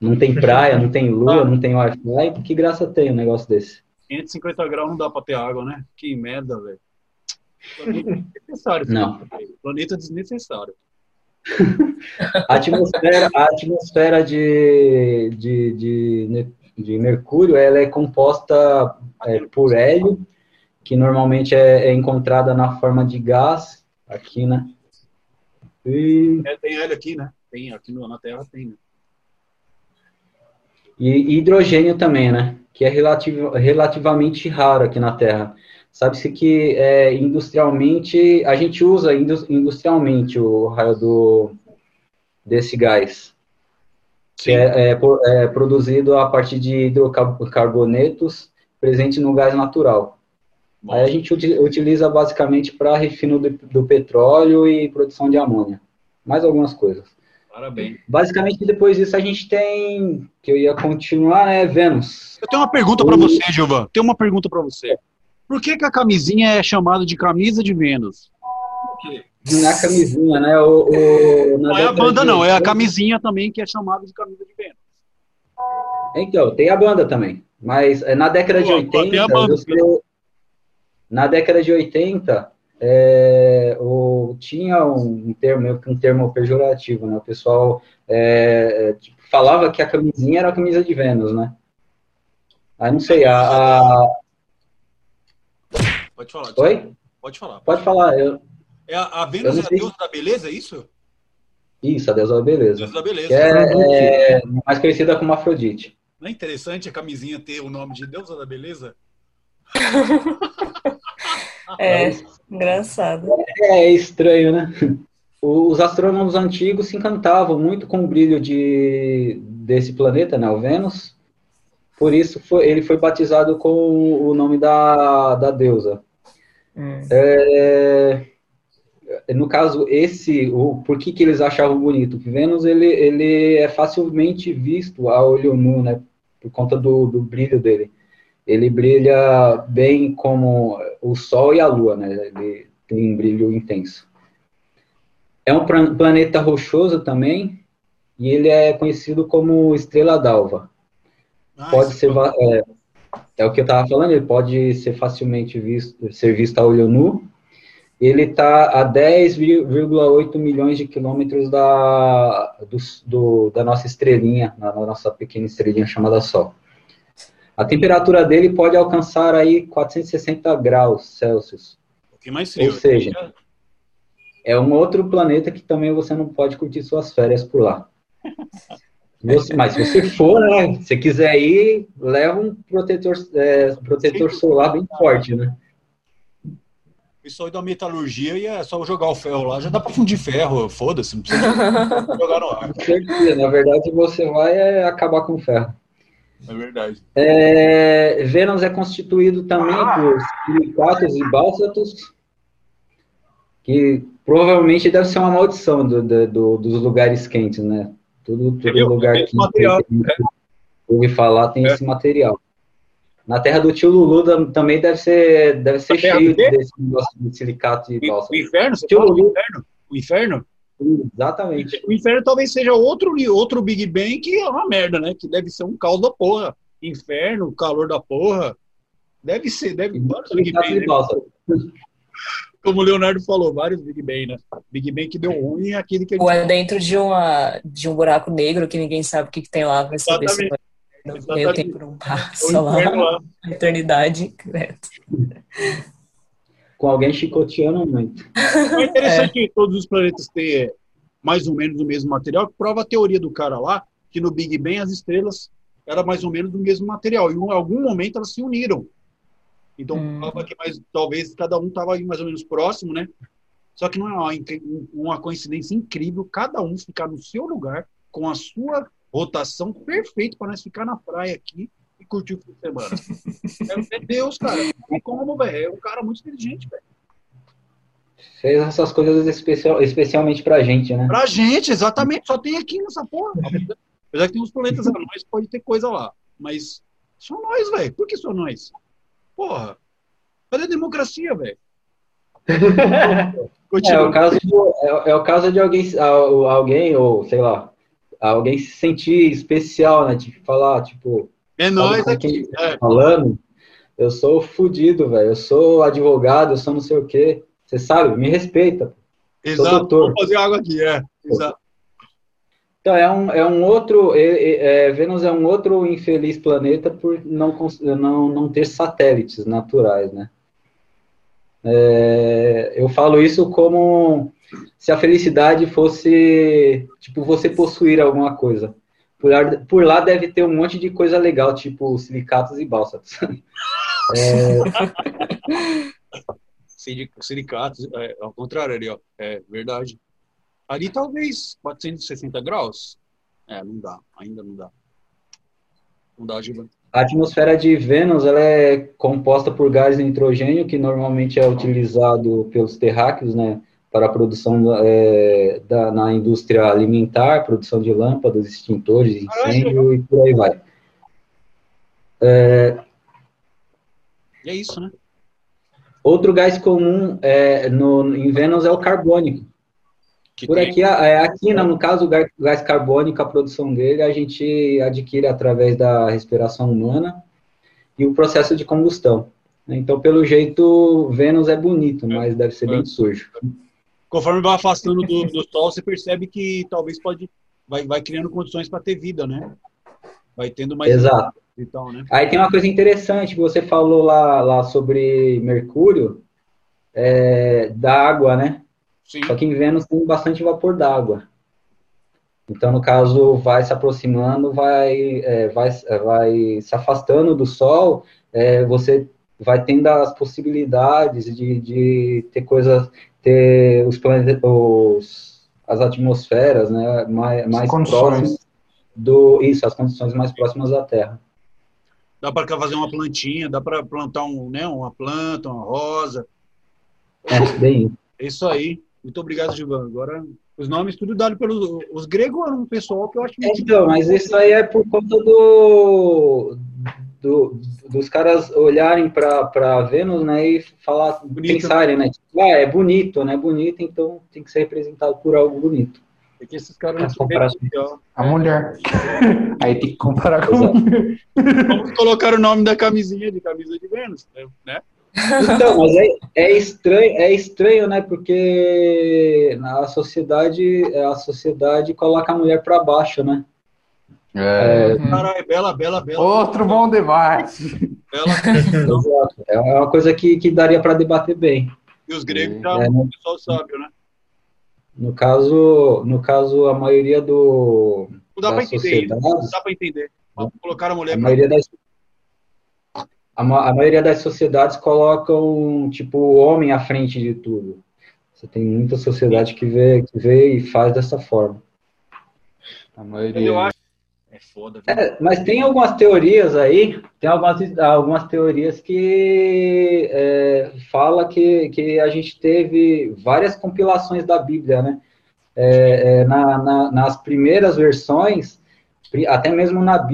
Não tem praia, não tem lua, ah. não tem Wi-Fi. Que graça tem um negócio desse? 550 graus não dá pra ter água, né? Que merda, velho. Planeta desnecessário. Não. Planeta desnecessário. a atmosfera, a atmosfera de, de, de, de Mercúrio ela é composta é, por hélio, que normalmente é, é, encontrada na forma de gás, aqui, né? E... É, tem hélio aqui, né? Tem, aqui na Terra tem, né? E hidrogênio também, né? Que é relativo, relativamente raro aqui na Terra. Sabe-se que é, industrialmente, a gente usa industrialmente o raio do, desse gás. Que é, é, é, produzido a partir de hidrocarbonetos presente no gás natural. Bom. Aí a gente utiliza basicamente para refino do, do petróleo e produção de amônia. Mais algumas coisas. Parabéns. Basicamente, depois disso, a gente tem. Que eu ia continuar, né? Vênus. Eu tenho uma pergunta para você, Gilvan. Tenho uma pergunta para você. Por que, que a camisinha é chamada de camisa de Vênus? Na camisinha, né? O, o não é a banda, de... não. É a camisinha também que é chamada de camisa de Vênus. Então, tem a banda também. Mas é, na década Pô, de 80. Banda, você... Na década de 80, é, o, tinha um, termo, um termo pejorativo, né? O pessoal é, é, tipo, falava que a camisinha era a camisa de Vênus, né? Aí não sei, a... a... Pode falar. Oi? Pode falar. Pode falar. Eu... É a, a Vênus é a deusa da beleza, é isso? Isso, a deusa da beleza. Deusa da beleza. Que é, é mais conhecida como Afrodite. Não é interessante a camisinha ter o nome de deusa da beleza? é, engraçado. É, é estranho, né? Os astrônomos antigos se encantavam muito com o brilho de, desse planeta, né, o Vênus. Por isso foi, ele foi batizado com o nome da, da deusa. Hum. É, no caso, esse, o, por que, que eles achavam bonito? Que Vênus ele, ele é facilmente visto a olho nu, né? Por conta do, do brilho dele. Ele brilha bem como o Sol e a Lua, né? Ele tem um brilho intenso. É um planeta rochoso também, e ele é conhecido como estrela d'alva. Ah, pode ser é, é, o que eu estava falando, ele pode ser facilmente visto, ser visto a olho nu. Ele está a 10,8 milhões de quilômetros da, do, do, da nossa estrelinha, na nossa pequena estrelinha chamada Sol. A temperatura dele pode alcançar aí 460 graus Celsius. Um mais frio. Ou seja, é um outro planeta que também você não pode curtir suas férias por lá. Você, mas se você for, né, se quiser ir, leva um protetor, é, protetor solar bem forte, né? Isso aí da metalurgia e é só jogar o ferro lá, já dá para fundir ferro, foda-se, não precisa jogar no ar. Na verdade, você vai é, acabar com o ferro. É verdade. É, Vênus é constituído também por silicatos e bálsatos, que provavelmente deve ser uma maldição do, do, do, dos lugares quentes, né? Tudo, todo lugar que material, né? ouve falar tem é. esse material. Na terra do tio Lulu também deve ser, deve ser cheio desse negócio de silicato e bálsamo. O inferno? Você tio Lulu. inferno? O inferno? Exatamente. O inferno talvez seja outro, outro Big Bang que é uma merda, né? Que deve ser um caos da porra. Inferno, calor da porra. Deve ser, deve. Big Bang, né? como o Leonardo falou, vários Big Bang, né? Big Bang que deu ruim e aquele que... Ou é dentro de, uma, de um buraco negro que ninguém sabe o que, que tem lá, vai saber Exatamente. se vai... meio tempo não passa lá, lá. eternidade, Com alguém chicoteando muito. É interessante é. que todos os planetas tenham mais ou menos o mesmo material, que prova a teoria do cara lá, que no Big Bang as estrelas eram mais ou menos do mesmo material, e em algum momento elas se uniram. Então, hum. que mais, talvez cada um estava mais ou menos próximo, né? Só que não é uma, uma coincidência incrível cada um ficar no seu lugar com a sua rotação perfeita para nós ficar na praia aqui curtir o fim de semana. é, é Deus, cara. Não como, velho. É um cara muito inteligente, velho. Fez essas coisas especial, especialmente pra gente, né? Pra gente, exatamente. Só tem aqui nessa porra. Apesar que tem uns planetas anões, pode ter coisa lá. Mas só nós, velho. Por que só nós? Porra, cadê a democracia, velho? é, o caso de, é, é, o caso de alguém, alguém, ou sei lá, alguém se sentir especial, né? Tipo, falar, tipo. É nós aqui. É. Falando, eu sou fudido, velho. Eu sou advogado, eu sou não sei o quê. Você sabe, me respeita. Exato. Vou fazer água aqui, é. Exato. Então, é um, é um outro. É, é, Vênus é um outro infeliz planeta por não, não, não ter satélites naturais, né? É, eu falo isso como se a felicidade fosse, tipo, você possuir alguma coisa. Por, por lá deve ter um monte de coisa legal, tipo silicatos e bálsatos. é... Silicatos, é, ao contrário ali, ó. É verdade. Ali talvez 460 graus. É, não dá, ainda não dá. Não dá, Gilberto. A atmosfera de Vênus ela é composta por gás nitrogênio, que normalmente é utilizado pelos terráqueos, né, para a produção é, da, na indústria alimentar, produção de lâmpadas, extintores, incêndio e por aí vai. É, e é isso, né? Outro gás comum é, no, em Vênus é o carbônico. Que Por tem... aqui, é, aqui no caso, o gás carbônico, a produção dele, a gente adquire através da respiração humana e o processo de combustão. Então, pelo jeito, Vênus é bonito, é. mas deve ser bem sujo. Conforme vai afastando do, do Sol, você percebe que talvez pode vai, vai criando condições para ter vida, né? Vai tendo mais. Exato. Então, né? Aí tem uma coisa interessante que você falou lá, lá sobre Mercúrio, é, da água, né? Sim. Só que em Vênus tem bastante vapor d'água. Então, no caso, vai se aproximando, vai, é, vai, vai se afastando do Sol, é, você vai tendo as possibilidades de, de ter coisas, ter os planetas, os, as atmosferas, né, mais, mais próximas do, isso, as condições mais próximas da Terra. Dá para fazer uma plantinha, dá para plantar um, né, uma planta, uma rosa. É, bem. É isso aí. Muito obrigado, Givan. Agora, os nomes tudo dado pelos os gregos eram um pessoal que eu acho muito Então, mas isso aí é por conta do, do dos caras olharem para Vênus, né, e falar, bonito, pensarem, né? Tipo, ah, é bonito, né? Bonito, então tem que ser representado por algo bonito. É que esses caras não comparar a mulher. Aí tem que comparar com. Vamos colocar o nome da camisinha de camisa de Vênus, né? Então, mas é, é, estranho, é estranho, né? Porque a sociedade, a sociedade coloca a mulher para baixo, né? É. é... Caralho, bela, bela, bela. Outro bom debate. Bela, é uma coisa que, que daria para debater bem. E os gregos já é, o pessoal sábio, né? No caso, no caso, a maioria do. Não dá para entender isso. Não dá para entender. Colocar a mulher. A maioria das a, a maioria das sociedades colocam, tipo, o homem à frente de tudo. Você tem muita sociedade que vê, que vê e faz dessa forma. A maioria... Eu acho é foda. É, mas tem algumas teorias aí, tem algumas, algumas teorias que é, fala que, que a gente teve várias compilações da Bíblia, né? É, é, na, na, nas primeiras versões, até mesmo na Bíblia,